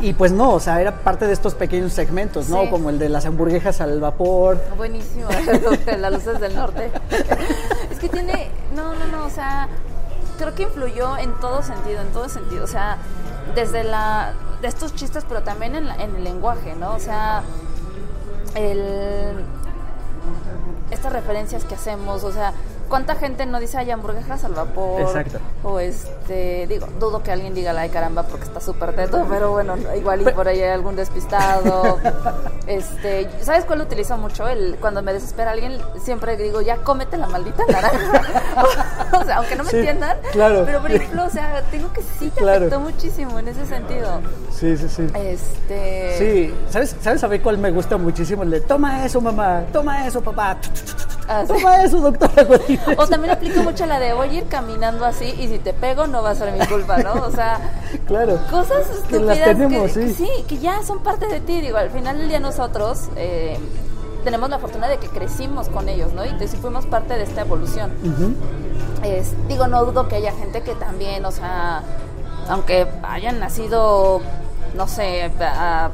Speaker 2: Y
Speaker 1: pues no, o sea, era parte de estos pequeños segmentos, ¿no?
Speaker 2: Sí.
Speaker 1: Como el de las hamburguesas al vapor.
Speaker 2: Buenísimo, [laughs] las luces del norte. [laughs] Es que tiene, no, no, no, o sea, creo que influyó en todo sentido, en todo sentido, o sea, desde la, de estos chistes, pero también en, la- en el lenguaje, ¿no? O sea, el, estas referencias que hacemos, o sea, ¿cuánta gente no dice hay hamburguesas al vapor?
Speaker 1: Exacto.
Speaker 2: O este, digo, dudo que alguien diga la de caramba porque está súper teto, pero bueno, igual y por ahí hay algún despistado. [laughs] este, ¿sabes cuál utilizo mucho? El, cuando me desespera alguien, siempre digo, ya cómete la maldita naranja. [laughs] o sea, aunque no me
Speaker 1: Sí,
Speaker 2: entiendan,
Speaker 1: claro.
Speaker 2: pero por ejemplo, o sea, tengo que sí te
Speaker 1: Claro.
Speaker 2: afectó muchísimo en ese sentido.
Speaker 1: Sí, sí, sí.
Speaker 2: Este,
Speaker 1: Sí, ¿sabes, ¿sabes a mí cuál me gusta muchísimo? El de toma eso, mamá, toma eso, papá,
Speaker 2: Ah, sí.
Speaker 1: toma eso, doctora.
Speaker 2: O también aplico mucho la de voy a ir caminando así y si te pego no va a ser mi culpa, ¿no? O sea,
Speaker 1: Claro.
Speaker 2: cosas
Speaker 1: Que
Speaker 2: estúpidas
Speaker 1: las tenemos,
Speaker 2: que,
Speaker 1: sí.
Speaker 2: que ya son parte de ti. Digo, al final del día nosotros eh, tenemos la fortuna de que crecimos con ellos, ¿no? Y sí fuimos parte de esta evolución. Es- digo, no dudo que haya gente que también, o sea, aunque hayan nacido, no sé, a, a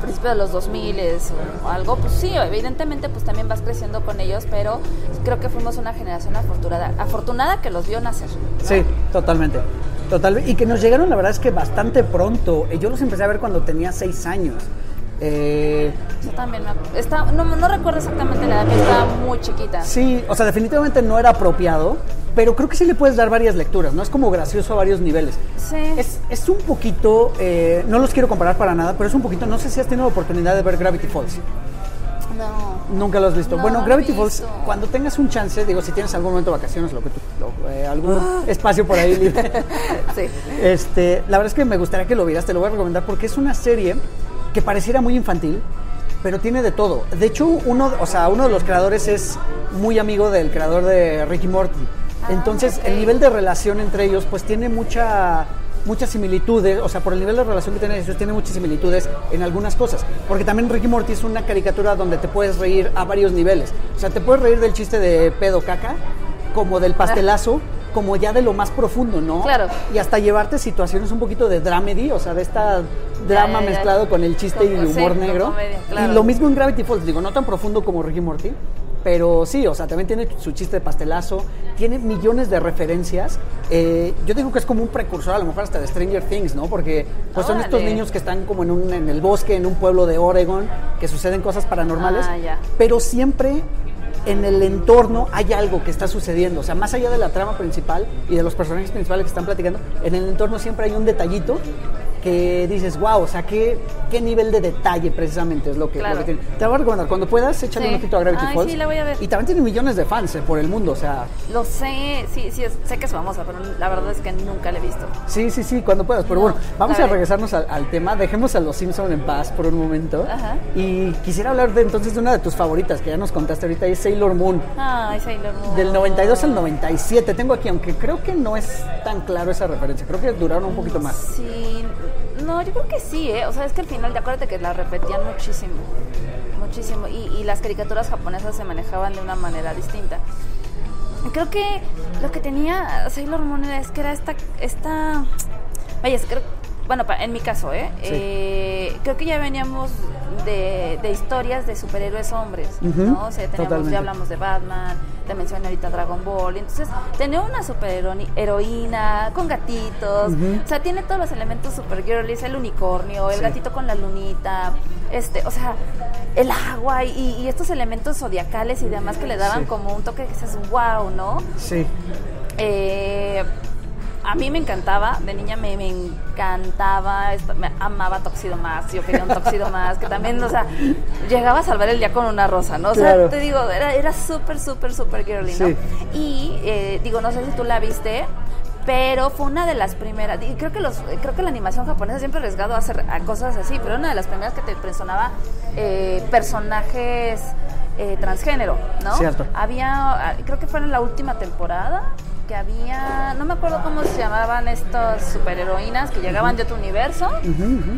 Speaker 2: principios de los 2000 o algo, pues sí, evidentemente pues también vas creciendo con ellos, pero creo que fuimos una generación afortunada, afortunada que los vio nacer. ¿no?
Speaker 1: Sí, totalmente. Totalmente. Y que nos llegaron, la verdad es que bastante pronto. Eh, Yo los empecé a ver cuando tenía seis años. Eh,
Speaker 2: Yo también me está, no, no recuerdo exactamente la edad, pero estaba muy chiquita.
Speaker 1: sí, o sea, definitivamente no era apropiado, pero creo que sí le puedes dar varias lecturas, ¿no? Es como gracioso a varios niveles.
Speaker 2: Sí.
Speaker 1: Es, es un poquito, eh, no los quiero comparar para nada, pero es un poquito, no sé si has tenido la oportunidad de ver Gravity Falls.
Speaker 2: No.
Speaker 1: Nunca lo has visto.
Speaker 2: No,
Speaker 1: bueno,
Speaker 2: no
Speaker 1: Gravity Falls, cuando tengas un chance, digo, si tienes algún momento de vacaciones, lo que tú, lo- eh, algún
Speaker 2: Ah.
Speaker 1: espacio por ahí libre. [laughs]
Speaker 2: Sí.
Speaker 1: Este, la verdad es que me gustaría que lo vieras, te lo voy a recomendar porque es una serie que pareciera muy infantil, pero tiene de todo. De hecho, uno, o sea, uno de los creadores es muy amigo del creador de Ricky Morty.
Speaker 2: Ah,
Speaker 1: Entonces, el nivel de relación entre ellos, pues tiene mucha muchas similitudes, o sea, por el nivel de relación que tienen ellos, tiene muchas similitudes en algunas cosas. Porque también Ricky Morty es una caricatura donde te puedes reír a varios niveles. O sea, te puedes reír del chiste de pedo caca, como del pastelazo, como ya de lo más profundo, ¿no?
Speaker 2: Claro.
Speaker 1: Y hasta llevarte situaciones un poquito de dramedy, o sea, de esta drama
Speaker 2: ya, ya.
Speaker 1: mezclado con el chiste y el
Speaker 2: sí,
Speaker 1: humor negro.
Speaker 2: comedia, claro.
Speaker 1: Y lo mismo en Gravity Falls, digo, no tan profundo como Ricky Morty, pero sí, o sea, también tiene su chiste de pastelazo, tiene millones de referencias. Eh, yo digo que es como un precursor, a lo mejor hasta de Stranger Things, ¿no? Porque pues son estos niños que están como en, un, en el bosque, en un pueblo de Oregon, que suceden cosas paranormales,
Speaker 2: Ah, ya.
Speaker 1: pero siempre en el entorno hay algo que está sucediendo. O sea, más allá de la trama principal y de los personajes principales que están platicando, en el entorno siempre hay un detallito que dices, wow, o sea, qué, qué nivel de detalle precisamente es lo que, lo
Speaker 2: Claro.
Speaker 1: que tiene. Te voy a recomendar, cuando puedas, échale
Speaker 2: Sí.
Speaker 1: un ojito a Gravity
Speaker 2: Ay,
Speaker 1: Falls.
Speaker 2: sí, la voy a ver.
Speaker 1: Y también tiene millones de fans eh, por el mundo, o sea,
Speaker 2: Lo sé, sí, sí, sé que es famosa, pero la verdad es que nunca la he visto.
Speaker 1: sí, sí, sí, cuando puedas. Pero
Speaker 2: No,
Speaker 1: bueno, vamos a regresarnos al, al tema, dejemos a los Simpson en paz por un momento.
Speaker 2: Ajá.
Speaker 1: Y quisiera hablar de entonces de una de tus favoritas, que ya nos contaste ahorita, es Sailor Moon.
Speaker 2: Ay, Sailor Moon.
Speaker 1: Del 92 al 97 tengo aquí, aunque creo que no es tan claro esa referencia. Creo que duraron un poquito más.
Speaker 2: Sí, no, yo creo que sí, ¿eh? O sea, es que al final, de acuérdate que la repetían muchísimo, muchísimo, y, y las caricaturas japonesas se manejaban de una manera distinta. Creo que lo que tenía Sailor Moon es que era esta, esta, vaya, que- bueno, en mi caso, ¿eh?
Speaker 1: Sí.
Speaker 2: Eh, creo que ya veníamos de, de historias de superhéroes hombres, ¿no? O sea, teníamos,
Speaker 1: totalmente.
Speaker 2: ya hablamos de Batman, te mencioné ahorita Dragon Ball, entonces tener una superheroína con gatitos, o sea, tiene todos los elementos super girlies, el unicornio, el
Speaker 1: Sí.
Speaker 2: gatito con la lunita, este, o sea, el agua y, y estos elementos zodiacales y demás que le daban
Speaker 1: Sí.
Speaker 2: como un toque que dices, wow, ¿no?
Speaker 1: Sí.
Speaker 2: Eh, a mí me encantaba, de niña me, me encantaba, esto- me amaba Toxido Más, yo quería un Toxido Más, que también, o sea, llegaba a salvar el día con una rosa, ¿no? O sea,
Speaker 1: Claro.
Speaker 2: te digo, era era súper, súper, súper girly, ¿no?
Speaker 1: Sí.
Speaker 2: Y eh, digo, no sé si tú la viste, pero fue una de las primeras, y creo que los, creo que la animación japonesa siempre ha arriesgado a hacer a cosas así, pero una de las primeras que te impresionaba eh, personajes eh, transgénero, ¿no?
Speaker 1: Cierto.
Speaker 2: Había, ah, creo que fue en la última temporada, que había, no me acuerdo cómo se llamaban estas superheroínas que llegaban de otro universo,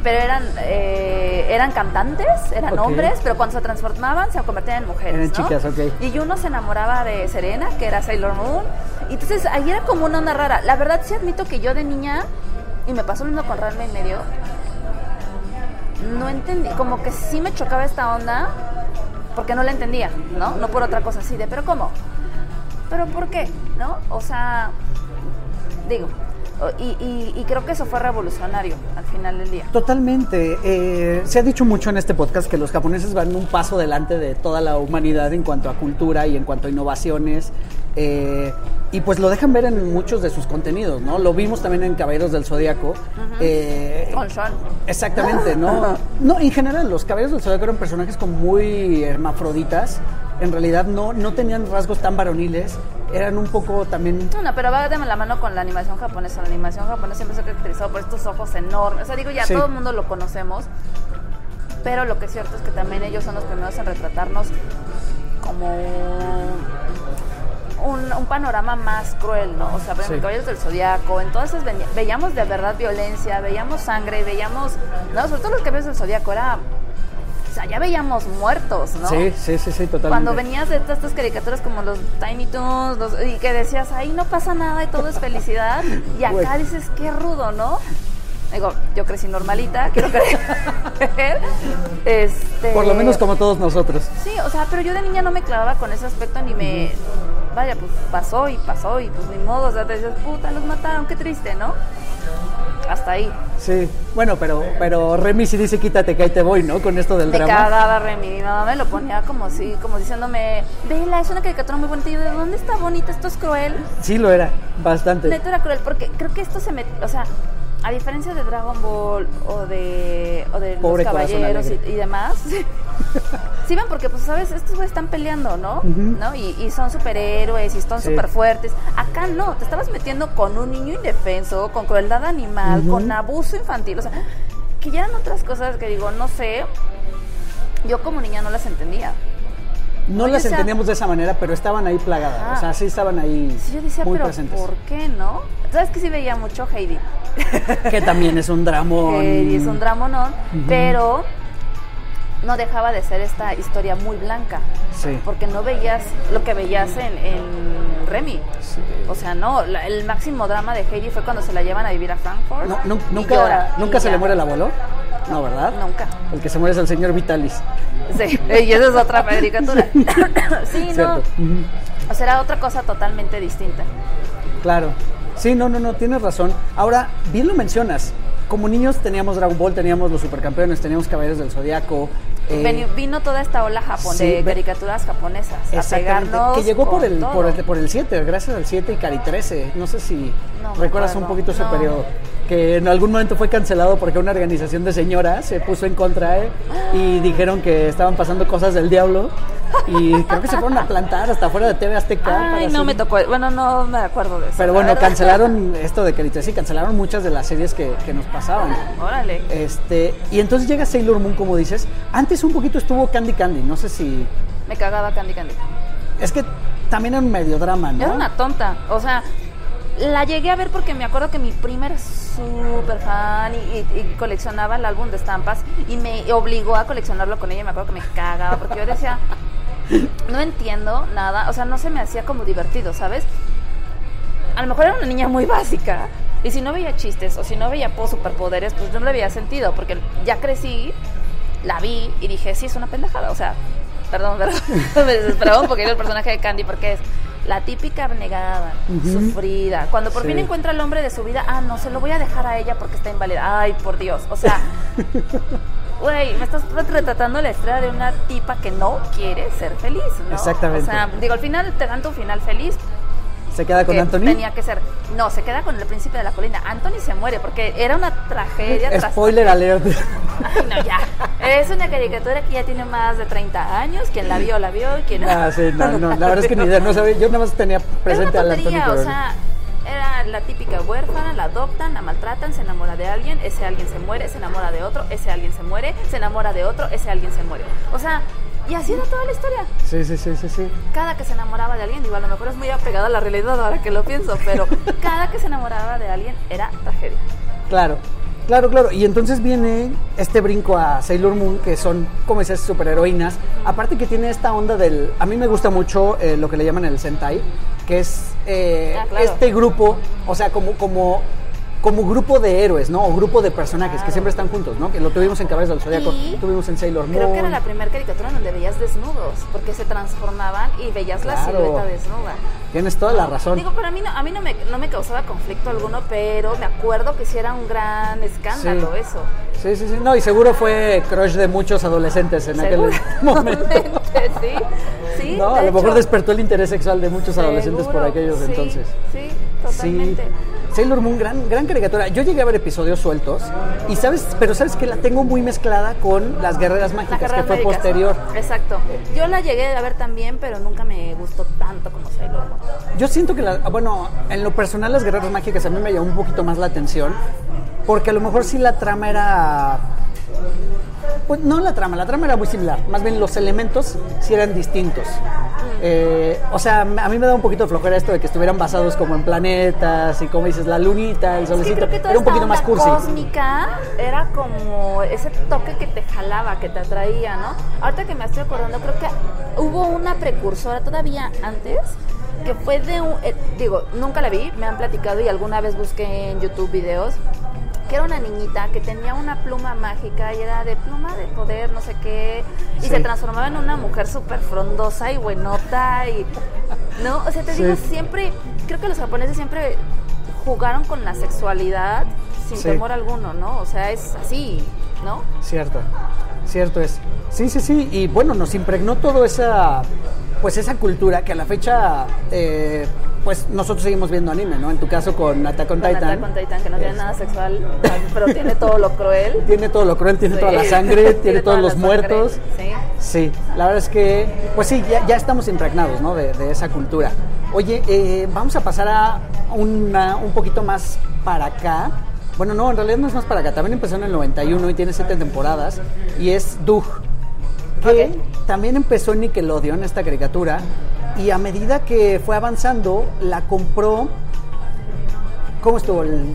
Speaker 2: pero eran eh, eran cantantes, eran hombres, pero cuando se transformaban se convertían en mujeres.
Speaker 1: Eran
Speaker 2: ¿no?
Speaker 1: chicas, ok.
Speaker 2: Y uno se enamoraba de Serena, que era Sailor Moon. Y entonces ahí era como una onda rara. La verdad sí admito que yo de niña, y me pasó lo mismo con Ranma y medio, no entendí, como que sí me chocaba esta onda, porque no la entendía, ¿no? No por otra cosa así de, pero ¿cómo? ¿Pero por qué? ¿No? O sea, digo, y, y- y creo que eso fue revolucionario al final del día.
Speaker 1: Totalmente. Eh, se ha dicho mucho en este podcast que los japoneses van un paso delante de toda la humanidad en cuanto a cultura y en cuanto a innovaciones. eh, y pues lo dejan ver en muchos de sus contenidos, ¿no? Lo vimos también en Caballeros del Zodíaco. eh,
Speaker 2: Con Sean.
Speaker 1: Exactamente, ¿no? [laughs] No, en general, los caballeros del Zodíaco eran personajes como muy hermafroditas. En realidad no, no tenían rasgos tan varoniles. Eran un poco también.
Speaker 2: No, no, pero va de la mano con la animación japonesa. La animación japonesa siempre se ha caracterizado por estos ojos enormes. O sea, digo, ya
Speaker 1: Sí.
Speaker 2: todo el mundo lo conocemos. Pero lo que es cierto es que también ellos son los primeros en retratarnos como un, un panorama más cruel, ¿no? O sea,
Speaker 1: Sí.
Speaker 2: Caballeros del Zodiaco, entonces ve- veíamos de verdad violencia, veíamos sangre, veíamos, no, sobre todo los Caballeros del Zodiaco era, o sea, ya veíamos muertos, ¿no?
Speaker 1: Sí, sí, sí, sí, totalmente.
Speaker 2: Cuando venías de todas estas caricaturas como los Tiny Toons los- y que decías, ahí no pasa nada y todo es felicidad, y acá dices, qué rudo, ¿no? Digo, yo crecí normalita, [laughs] quiero creer. Este,
Speaker 1: Por lo menos como todos nosotros.
Speaker 2: Sí, o sea, pero yo de niña no me clavaba con ese aspecto ni me... Vaya, pues pasó y pasó y pues ni modo, o sea, te dices, puta, los mataron, qué triste, ¿no? Hasta ahí.
Speaker 1: Sí, bueno, pero, pero Remy sí dice quítate que ahí te voy, ¿no? Con esto del
Speaker 2: Me
Speaker 1: drama.
Speaker 2: cagaba Remy, mi mamá me lo ponía como así, como diciéndome, vela, es una caricatura muy bonita. Y yo, ¿de dónde está bonita? Esto es cruel.
Speaker 1: Sí lo era, bastante.
Speaker 2: Neto era cruel, porque creo que esto se me... O sea, a diferencia de Dragon Ball o de, o de
Speaker 1: Pobre
Speaker 2: los caballeros y, demás... [laughs] Sí, ven, porque pues, ¿sabes? Estos güeyes están peleando, ¿no? ¿No? Y, y son superhéroes y son
Speaker 1: Sí.
Speaker 2: súper fuertes. Acá no, te estabas metiendo con un niño indefenso, con crueldad animal, con abuso infantil. O sea, que ya eran otras cosas que digo, no sé. Yo como niña no las entendía.
Speaker 1: No
Speaker 2: Oye,
Speaker 1: las
Speaker 2: o sea-
Speaker 1: entendíamos de esa manera, pero estaban ahí plagadas.
Speaker 2: Ah.
Speaker 1: O sea, sí estaban ahí
Speaker 2: Sí, yo decía,
Speaker 1: muy
Speaker 2: pero
Speaker 1: presentes.
Speaker 2: ¿por qué no? ¿Sabes que sí veía mucho Heidi? [laughs]
Speaker 1: Que también es un dramón.
Speaker 2: Heidi es un dramonón, pero no dejaba de ser esta historia muy blanca.
Speaker 1: Sí.
Speaker 2: Porque no veías lo que veías en, en Remy. O sea, no, la- el máximo drama de Heidi fue cuando se la llevan a vivir a Frankfurt.
Speaker 1: No, nunca
Speaker 2: llora,
Speaker 1: nunca se
Speaker 2: ya.
Speaker 1: le muere el abuelo. No, ¿verdad?
Speaker 2: Nunca.
Speaker 1: El que se muere es el señor Vitalis.
Speaker 2: Sí, [laughs] y esa es otra caricatura. [laughs] [coughs] sí, no.
Speaker 1: Cierto. Ujú.
Speaker 2: O sea, era otra cosa totalmente distinta.
Speaker 1: Claro. Sí, no, no, no, tienes razón. Ahora, bien lo mencionas. Como niños teníamos Dragon Ball, teníamos los supercampeones, teníamos Caballeros del Zodiaco. eh,
Speaker 2: vino toda esta ola japon
Speaker 1: sí,
Speaker 2: de caricaturas japonesas
Speaker 1: Exactamente, que llegó por el, por, el, por el 7, gracias al 7 y Cari 13. No sé si
Speaker 2: No
Speaker 1: recuerdas un poquito ese
Speaker 2: no.
Speaker 1: periodo. Que en algún momento fue cancelado porque una organización de señoras se puso en contra eh, y dijeron que estaban pasando cosas del diablo. Y creo que se fueron a plantar hasta fuera de TV Azteca.
Speaker 2: Ay, no me tocó. Bueno, no me acuerdo de eso.
Speaker 1: Pero bueno, cancelaron esto de Cari 13 y cancelaron muchas de las series que, que nos pasaban.
Speaker 2: Órale.
Speaker 1: Este, y entonces llega Sailor Moon, como dices. Antes un poquito estuvo Candy Candy, no sé si.
Speaker 2: Me cagaba Candy Candy.
Speaker 1: Es que también era un medio drama, ¿no?
Speaker 2: Era una tonta. O sea, la llegué a ver porque me acuerdo que mi prima era súper fan y, coleccionaba el álbum de estampas y me obligó a coleccionarlo con ella. Me acuerdo que me cagaba porque yo decía, no entiendo nada. O sea, no se me hacía como divertido, ¿sabes? A lo mejor era una niña muy básica. Y si no veía chistes o si no veía po- superpoderes, pues no le veía sentido. Porque ya crecí, la vi y dije, sí, es una pendejada. O sea, perdón, [laughs] perdón. me desesperaba un poquito el personaje de Candy porque es la típica abnegada, sufrida. Cuando por
Speaker 1: Sí.
Speaker 2: fin encuentra el hombre de su vida, ah, no, se lo voy a dejar a ella porque está inválida. Ay, por Dios. O sea, [laughs] güey, me estás retratando la historia de una tipa que no quiere ser feliz, ¿no?
Speaker 1: Exactamente.
Speaker 2: O sea, digo, al final te dan tu final feliz,
Speaker 1: Se queda con Anthony.
Speaker 2: Tenía que ser. No, se queda con el príncipe de la colina. Anthony se muere porque era una tragedia. tras-
Speaker 1: Spoiler alert.
Speaker 2: Ay, no, ya. Es una caricatura que ya tiene más de 30 años. Quien la vio, la vio. y Quien
Speaker 1: ah, sí, no, no, la verdad es que ni idea, no sabía, yo nada más tenía presente al Anthony
Speaker 2: tontería, o
Speaker 1: pero-
Speaker 2: sea, era la típica huérfana, la adoptan, la maltratan, se enamora de alguien, ese alguien se muere, se enamora de otro, ese alguien se muere, se enamora de otro, ese alguien se muere. O sea, y así era toda la historia.
Speaker 1: Sí, sí, sí, sí, sí.
Speaker 2: Cada que se enamoraba de alguien, digo, a lo mejor es muy apegada a la realidad ahora que lo pienso, pero [laughs] cada que se enamoraba de alguien era tragedia.
Speaker 1: Claro, claro, claro. Y entonces viene este brinco a Sailor Moon, que son, como dices, superheroínas. Aparte que tiene esta onda del... A mí me gusta mucho eh, lo que le llaman el Sentai, que es eh,
Speaker 2: Ah, claro.
Speaker 1: este grupo, o sea, como... como como grupo de héroes, ¿no? O grupo de personajes que siempre están juntos, ¿no? Que lo tuvimos en Caballeros del Zodiaco,
Speaker 2: Y
Speaker 1: tuvimos en Sailor Moon.
Speaker 2: Creo que era la primera caricatura donde veías desnudos, porque se transformaban y veías la silueta desnuda.
Speaker 1: Tienes toda la razón.
Speaker 2: Digo, pero a mí no, a mí no me, no me causaba conflicto alguno, pero me acuerdo que sí era un gran escándalo
Speaker 1: Sí.
Speaker 2: eso.
Speaker 1: Sí, sí, sí. No, y seguro fue crush de muchos adolescentes en aquel [laughs] momento.
Speaker 2: Sí. sí
Speaker 1: No, a lo mejor
Speaker 2: hecho.
Speaker 1: despertó el interés sexual de muchos adolescentes por aquellos
Speaker 2: sí,
Speaker 1: entonces.
Speaker 2: Sí, totalmente.
Speaker 1: Sí. Sailor Moon, gran, gran caricatura. Yo llegué a ver episodios sueltos y sabes, pero sabes que la tengo muy mezclada con las guerreras mágicas, que fue posterior.
Speaker 2: Exacto. Yo la llegué a ver también, pero nunca me gustó tanto como Sailor Moon.
Speaker 1: Yo siento que, la, bueno, en lo personal las guerreras mágicas a mí me llamó un poquito más la atención, porque a lo mejor sí la trama era... Pues no la trama, la trama era muy similar, más bien los elementos sí eran distintos. Eh, o sea, a mí me da un poquito de flojera esto de que estuvieran basados como en planetas y como dices, la lunita, el solecito,
Speaker 2: que
Speaker 1: era un poquito más cursi.
Speaker 2: cósmica era como ese toque que te jalaba, que te atraía, ¿no? Ahorita que me estoy acordando, creo que hubo una precursora todavía antes que fue de un... eh, digo, nunca la vi, me han platicado y alguna vez busqué en YouTube videos que era una niñita que tenía una pluma mágica y era de pluma de poder, no sé qué, y
Speaker 1: Sí.
Speaker 2: se transformaba en una mujer súper frondosa y buenota y... No, o sea, te
Speaker 1: Sí.
Speaker 2: digo, siempre, creo que los japoneses siempre jugaron con la sexualidad sin
Speaker 1: Sí.
Speaker 2: temor alguno, ¿no? O sea, es así, ¿no?
Speaker 1: Cierto, cierto es. Sí, sí, sí, y bueno, nos impregnó toda esa, pues esa cultura que a la fecha, eh, pues nosotros seguimos viendo anime, ¿no? En tu caso con Attack on
Speaker 2: Con
Speaker 1: Titan.
Speaker 2: Attack on Titan, que no tiene
Speaker 1: Es-
Speaker 2: nada sexual, [laughs] pero tiene todo lo cruel.
Speaker 1: Tiene todo lo cruel, tiene
Speaker 2: Sí.
Speaker 1: toda la sangre, [laughs] tiene, todos
Speaker 2: toda
Speaker 1: los
Speaker 2: la sangre,
Speaker 1: muertos.
Speaker 2: Sí.
Speaker 1: Sí, la verdad es que, pues sí, ya, ya estamos impregnados, ¿no? De, de esa cultura. Oye, eh, vamos a pasar a una, un poquito más para acá. Bueno, no, en realidad no es más para acá. También empezó en el 91 y tiene siete temporadas. Y es Doug, que también empezó en Nickelodeon, esta caricatura. Y a medida que fue avanzando, la compró. ¿Cómo estuvo? El-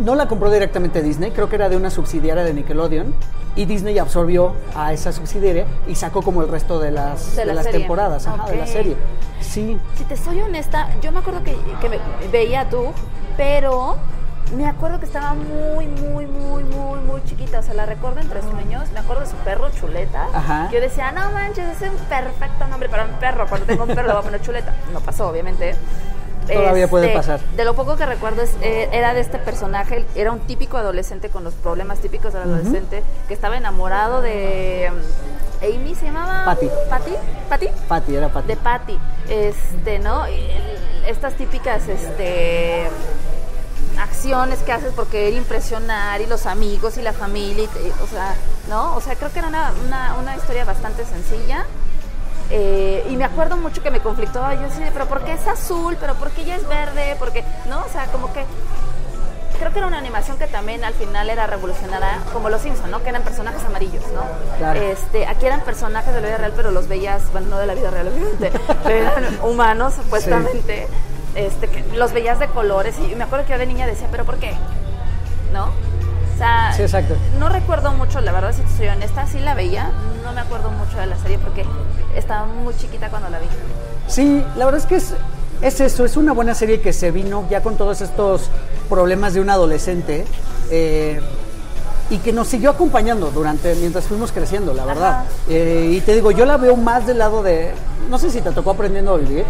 Speaker 1: no la compró directamente Disney, creo que era de una subsidiaria de Nickelodeon. Y Disney absorbió a esa subsidiaria y sacó como el resto de las,
Speaker 2: De
Speaker 1: de
Speaker 2: la
Speaker 1: las
Speaker 2: serie.
Speaker 1: temporadas ajá, de la serie. Sí,
Speaker 2: Si te soy honesta, yo me acuerdo que, veía tú, pero me acuerdo que estaba muy, muy, muy, muy, muy chiquita. O sea, la recuerdo entre sueños. Me acuerdo de su perro, Chuleta.
Speaker 1: Ajá.
Speaker 2: Yo decía, no manches, es un perfecto nombre para un perro. Cuando tengo un perro le voy a poner Chuleta. No pasó, obviamente.
Speaker 1: Todavía puede pasar.
Speaker 2: De lo poco que recuerdo es, eh, era de este personaje, era un típico adolescente con los problemas típicos del adolescente, que estaba enamorado de mm, Amy, se llamaba
Speaker 1: Patty.
Speaker 2: Patty, Patty,
Speaker 1: Patty, era Patty.
Speaker 2: de Patty, este, ¿no? Estas típicas, este acciones que haces por querer impresionar y los amigos y la familia, y o sea, ¿no? O sea, creo que era una, una, una historia bastante sencilla. Eh, y me acuerdo mucho que me conflictó, yo así de, pero ¿por qué es azul? ¿Pero por qué ella es verde? Porque, ¿no? O sea, como que creo que era una animación que también al final era revolucionada, como los Simpson, ¿no? Que eran personajes amarillos, ¿no?
Speaker 1: Claro.
Speaker 2: Este, aquí eran personajes de la vida real, pero los veías, bueno, no de la vida real, obviamente, [laughs] pero eran humanos, supuestamente. Este, que los veías de colores y me acuerdo que yo de niña decía, ¿pero por qué? ¿No? O sea,
Speaker 1: Sí, exacto.
Speaker 2: no recuerdo mucho, la verdad, si te soy honesta, sí la veía, no me acuerdo mucho de la serie porque estaba muy chiquita cuando la vi.
Speaker 1: Sí, la verdad es que es, es eso, es una buena serie que se vino ya con todos estos problemas de un adolescente eh, y que nos siguió acompañando durante mientras fuimos creciendo, la verdad. Eh, y te digo, yo la veo más del lado de, no sé si te tocó aprendiendo a vivir.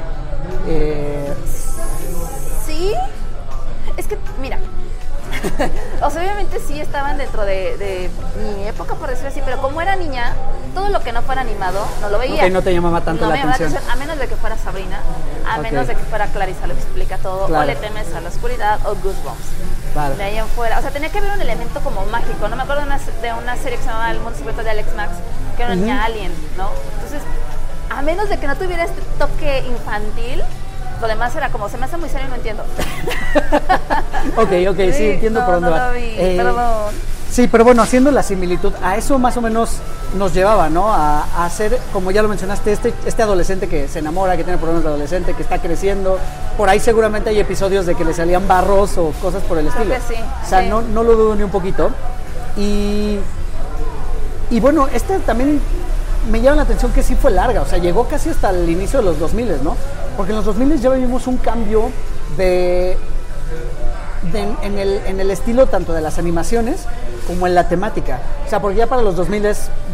Speaker 1: eh,
Speaker 2: Es que, mira, [laughs] o sea, obviamente sí estaban dentro de, de mi época, por decirlo así, pero como era niña, todo lo que no fuera animado no lo veía.
Speaker 1: No te llamaba tanto
Speaker 2: No
Speaker 1: la
Speaker 2: me llamaba
Speaker 1: atención.
Speaker 2: a menos de que fuera Sabrina, a menos de que fuera Clarissa lo explica todo,
Speaker 1: Claro.
Speaker 2: o Le temes a la oscuridad, o Goosebumps.
Speaker 1: Claro.
Speaker 2: De ahí en fuera, o sea, tenía que haber un elemento como mágico. No me acuerdo de una, de una serie que se llamaba El mundo secreto de Alex Max, que era una niña alien, ¿no? Entonces, a menos de que no tuviera este toque infantil, lo demás era como, se me hace muy serio y no entiendo. [laughs]
Speaker 1: ok, ok, sí,
Speaker 2: Sí,
Speaker 1: entiendo
Speaker 2: no,
Speaker 1: por dónde
Speaker 2: no
Speaker 1: va.
Speaker 2: lo vi, perdón.
Speaker 1: Sí, pero bueno, haciendo la similitud, a eso más o menos nos llevaba, ¿no? A, a hacer, como ya lo mencionaste, este, este adolescente que se enamora, que tiene problemas de adolescente, que está creciendo. Por ahí seguramente hay episodios de que le salían barros o cosas por el
Speaker 2: Creo
Speaker 1: estilo.
Speaker 2: que sí,
Speaker 1: O sea,
Speaker 2: sí.
Speaker 1: no, no lo dudo ni un poquito. Y, y bueno, este también me llama la atención que sí fue larga, o sea, llegó casi hasta el inicio de los 2000, ¿no? Porque en los 2000 ya vivimos un cambio de de- en, el, en el estilo tanto de las animaciones como en la temática. O sea, porque ya para los 2000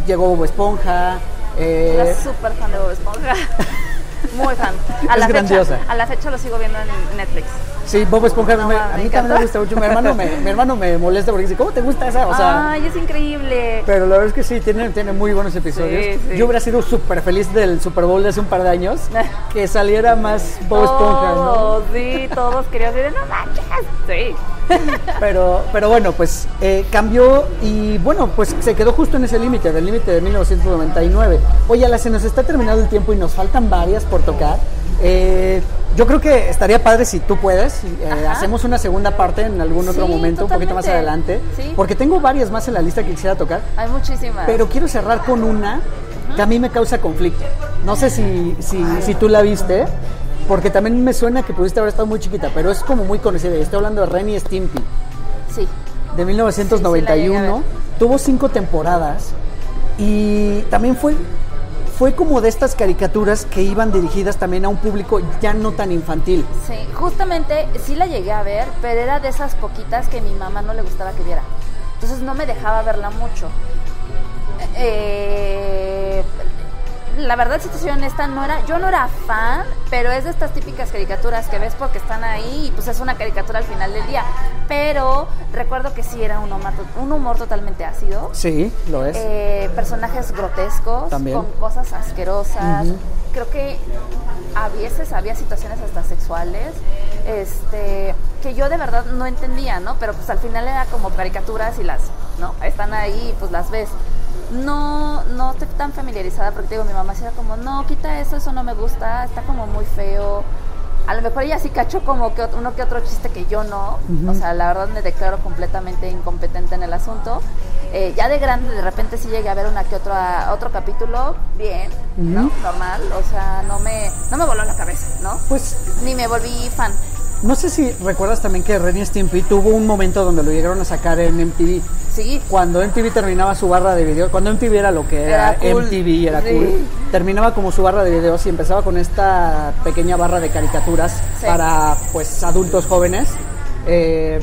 Speaker 1: llegó Bob Esponja. eh,
Speaker 2: Era súper fan de Bob Esponja. [laughs] Muy fan. A
Speaker 1: Es
Speaker 2: la
Speaker 1: grandiosa.
Speaker 2: Fecha, a la fecha lo sigo viendo en Netflix.
Speaker 1: Sí, Bob Esponja
Speaker 2: No,
Speaker 1: me-
Speaker 2: me
Speaker 1: a mí también me gusta mucho. Mi hermano me, mi hermano me molesta porque dice, ¿cómo te gusta esa? O sea,
Speaker 2: Ay, es increíble.
Speaker 1: pero la verdad es que sí, tiene, tiene muy buenos episodios.
Speaker 2: Sí, sí.
Speaker 1: Yo hubiera sido súper feliz del Super Bowl de hace un par de años [laughs] que saliera más Bob Esponja, ¿no?
Speaker 2: Todos, sí, todos querían decir, no manches. Sí. [laughs]
Speaker 1: Pero, pero bueno, pues eh, cambió y bueno, pues se quedó justo en ese límite, del límite de 1999. Oye, Ala, se nos está terminando el tiempo y nos faltan varias por tocar. Eh, yo creo que estaría padre si tú puedes. eh, hacemos una segunda parte en algún otro
Speaker 2: Sí,
Speaker 1: momento, un poquito más adelante.
Speaker 2: Sí.
Speaker 1: Porque tengo varias más en la lista que quisiera tocar.
Speaker 2: Hay muchísimas.
Speaker 1: Pero quiero cerrar con una que a mí me causa conflicto. No sé si, si, si tú la viste, porque también me suena que pudiste haber estado muy chiquita, pero es como muy conocida. y Estoy hablando de Ren y Stimpy
Speaker 2: Sí.
Speaker 1: de 1991.
Speaker 2: Sí, sí, la llegué a ver.
Speaker 1: tuvo cinco temporadas y también fue, fue como de estas caricaturas que iban dirigidas también a un público ya no tan infantil.
Speaker 2: Sí, justamente sí la llegué a ver, pero era de esas poquitas que mi mamá no le gustaba que viera. Entonces no me dejaba verla mucho. Eh, la verdad, si te soy honesta, no era, yo no era fan, pero es de estas típicas caricaturas que ves porque están ahí y pues es una caricatura al final del día. Pero recuerdo que sí era un humor, un humor totalmente ácido.
Speaker 1: Sí, lo es.
Speaker 2: Eh, personajes grotescos,
Speaker 1: También.
Speaker 2: con cosas asquerosas. Creo que a veces había situaciones hasta sexuales, este, que yo de verdad no entendía, ¿no? Pero pues al final era como caricaturas y las, ¿no? Están ahí y pues las ves. No, no estoy tan familiarizada porque digo, mi mamá era como, no, quita eso, eso no me gusta, está como muy feo. A lo mejor ella sí cachó como que uno que otro chiste que yo no. O sea, la verdad me declaro completamente incompetente en el asunto. Eh, ya de grande, de repente sí llegué a ver una que otra, otro capítulo, bien, ¿no? Normal. O sea, no me, no me voló la cabeza, ¿no?
Speaker 1: Pues
Speaker 2: Ni me volví fan.
Speaker 1: No sé si recuerdas también que Ren y Stimpy tuvo un momento donde lo llegaron a sacar en MTV.
Speaker 2: Sí.
Speaker 1: Cuando MTV terminaba su barra de videos, cuando MTV era lo que era,
Speaker 2: Era cool.
Speaker 1: MTV, era
Speaker 2: Sí.
Speaker 1: cool, terminaba como su barra de videos y empezaba con esta pequeña barra de caricaturas
Speaker 2: Sí.
Speaker 1: para pues adultos jóvenes. eh,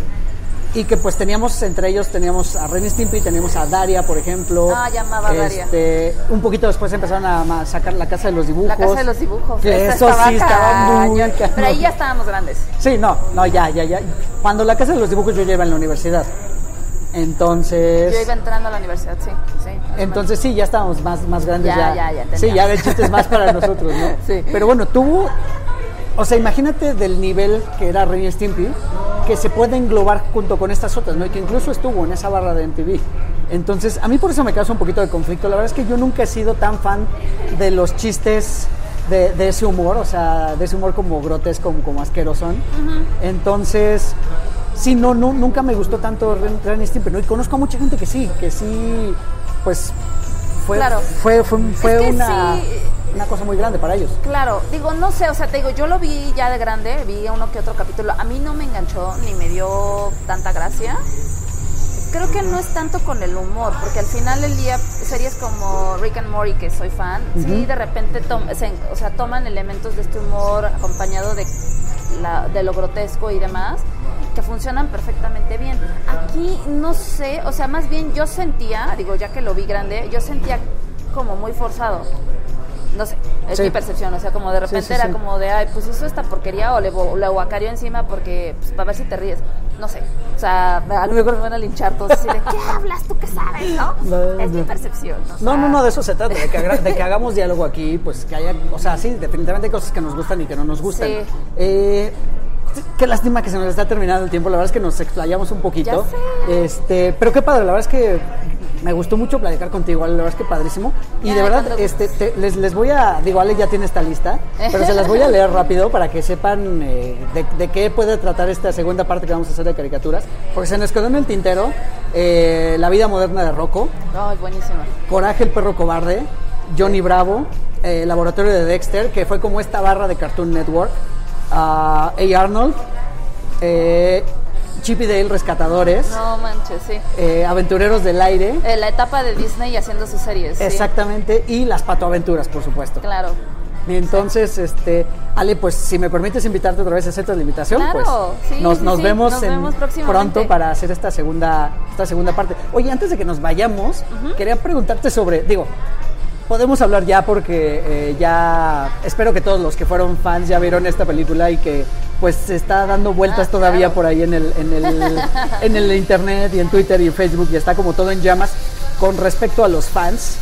Speaker 1: y que pues teníamos entre ellos teníamos a Ren Stimpy, teníamos a Daria, por ejemplo.
Speaker 2: Ah, llamaba a Daria.
Speaker 1: Este, un poquito después empezaron a sacar la casa de los dibujos.
Speaker 2: La casa de los dibujos.
Speaker 1: Que eso
Speaker 2: estaba
Speaker 1: sí estaba muy.
Speaker 2: Pero ahí ya estábamos grandes.
Speaker 1: Sí, no, no, ya, ya, ya. Cuando la casa de los dibujos yo ya iba en la universidad. Entonces.
Speaker 2: Yo iba entrando a la universidad, sí.
Speaker 1: Entonces sí, ya estábamos más, más grandes.
Speaker 2: Ya,
Speaker 1: Ya,
Speaker 2: ya, ya,
Speaker 1: Sí, ya había chistes más para [laughs] nosotros, ¿no?
Speaker 2: Sí.
Speaker 1: Pero bueno, tuvo. O sea, imagínate del nivel que era Ren y Stimpy, que se puede englobar junto con estas otras, ¿no? Y que incluso estuvo en esa barra de MTV. Entonces, a mí por eso me causa un poquito de conflicto. La verdad es que yo nunca he sido tan fan de los chistes de, de ese humor, o sea, de ese humor como grotesco, como, como asquerosón. Entonces, sí, no, no, nunca me gustó tanto Ren, Ren y Stimpy, ¿no? Y conozco a mucha gente que sí, que sí, pues fue,
Speaker 2: Claro.
Speaker 1: fue, fue, fue
Speaker 2: Es que
Speaker 1: una,
Speaker 2: sí.
Speaker 1: Una cosa muy grande para ellos.
Speaker 2: Claro, digo, no sé, o sea, te digo, yo lo vi ya de grande, vi uno que otro capítulo. A mí no me enganchó ni me dio tanta gracia. Creo que no es tanto con el humor, porque al final del día, series como Rick and Morty, que soy fan, sí, de repente se- o sea, toman elementos de este humor acompañado de, la- de lo grotesco y demás, que funcionan perfectamente bien. Aquí no sé, o sea, más bien yo sentía, digo, ya que lo vi grande, yo sentía como muy forzado. No sé, es
Speaker 1: Sí.
Speaker 2: mi percepción, o sea, como de repente
Speaker 1: sí,
Speaker 2: era como de, ay, pues hizo esta porquería o le, le guacareó encima porque, pues, para ver si te ríes. No sé, o sea, a lo mejor me van a linchar todos así de, ¿qué hablas tú que sabes, no?
Speaker 1: No,
Speaker 2: es mi percepción. o
Speaker 1: No,
Speaker 2: sea,
Speaker 1: no, no, de eso se trata, de que, haga- de que hagamos diálogo aquí, pues que haya, o sea, sí, definitivamente hay cosas que nos gustan y que no nos gustan.
Speaker 2: Sí.
Speaker 1: Eh, qué lástima que se nos está terminando el tiempo, la verdad es que nos explayamos un poquito.
Speaker 2: Ya
Speaker 1: Este, pero qué padre, la verdad es que me gustó mucho platicar contigo, Ale, la verdad es que padrísimo. Y de verdad,
Speaker 2: cuando
Speaker 1: este, te- les, les voy a, digo, Ale ya tiene esta lista, pero se las voy a leer rápido para que sepan eh, de, de qué puede tratar esta segunda parte que vamos a hacer de caricaturas. Porque se nos quedó en el tintero eh, La vida moderna de Rocco.
Speaker 2: Ay, buenísimo.
Speaker 1: Coraje el perro cobarde, Johnny Bravo, eh, Laboratorio de Dexter, que fue como esta barra de Cartoon Network, ah, A. Arnold, eh, Chip y Dale Rescatadores,
Speaker 2: No manches, sí.
Speaker 1: eh, Aventureros del Aire,
Speaker 2: Eh, la etapa de Disney haciendo sus series. sí.
Speaker 1: exactamente, y Las Patoaventuras, por supuesto.
Speaker 2: Claro.
Speaker 1: Y entonces, este, Ale, pues si me permites invitarte otra vez a hacerte la invitación,
Speaker 2: Claro,
Speaker 1: pues
Speaker 2: sí,
Speaker 1: nos,
Speaker 2: sí,
Speaker 1: nos vemos,
Speaker 2: nos
Speaker 1: en-
Speaker 2: vemos próximamente.
Speaker 1: pronto para hacer esta segunda, esta segunda parte. Oye, antes de que nos vayamos, quería preguntarte sobre, digo, podemos hablar ya porque eh, ya espero que todos los que fueron fans ya vieron esta película y que pues se está dando vueltas
Speaker 2: Ah,
Speaker 1: todavía
Speaker 2: claro.
Speaker 1: por ahí en el, en, el, [laughs] en el internet y en Twitter y en Facebook y está como todo en llamas con respecto a los fans.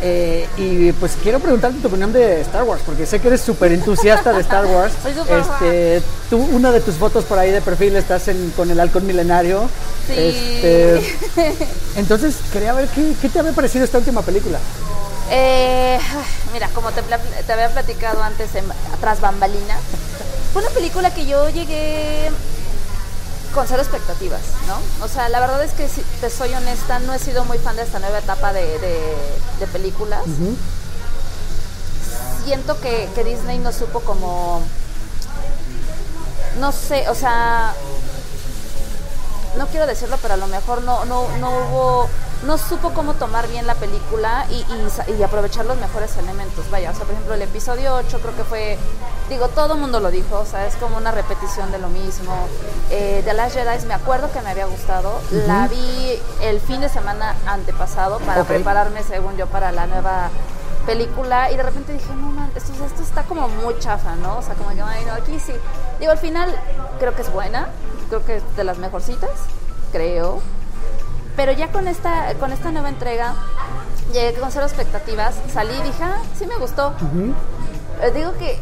Speaker 1: Eh, y pues quiero preguntarte tu opinión de Star Wars, porque sé que eres súper entusiasta de Star [laughs] Wars.
Speaker 2: Soy súper
Speaker 1: este, tú, una de tus fotos por ahí de perfil estás en- con el halcón milenario.
Speaker 2: Sí.
Speaker 1: Este, [laughs] entonces, quería ver qué, qué te había parecido esta última película.
Speaker 2: Eh, mira, como te había platicado antes, en, tras bambalina, fue una película que yo llegué con cero expectativas, ¿no? O sea, la verdad es que si te soy honesta, no he sido muy fan de esta nueva etapa de, de- de películas. Siento que, que Disney no supo como, no sé, o sea, no quiero decirlo, pero a lo mejor no, no, no hubo, no supo cómo tomar bien la película y, y aprovechar los mejores elementos. Vaya, o sea, por ejemplo, el episodio 8 creo que fue, digo, todo el mundo lo dijo, o sea, es como una repetición de lo mismo. Eh, The Last Jedi me acuerdo que me había gustado, la vi el fin de semana antepasado para prepararme, según yo, para la nueva película y de repente dije, no man, esto, esto está como muy chafa, ¿no? O sea, como que, ay, no, aquí sí. Digo, al final creo que es buena, creo que es de las mejorcitas, creo. Pero ya con esta, con esta nueva entrega, llegué con cero expectativas, salí y dije, ah, sí me gustó. Eh, digo que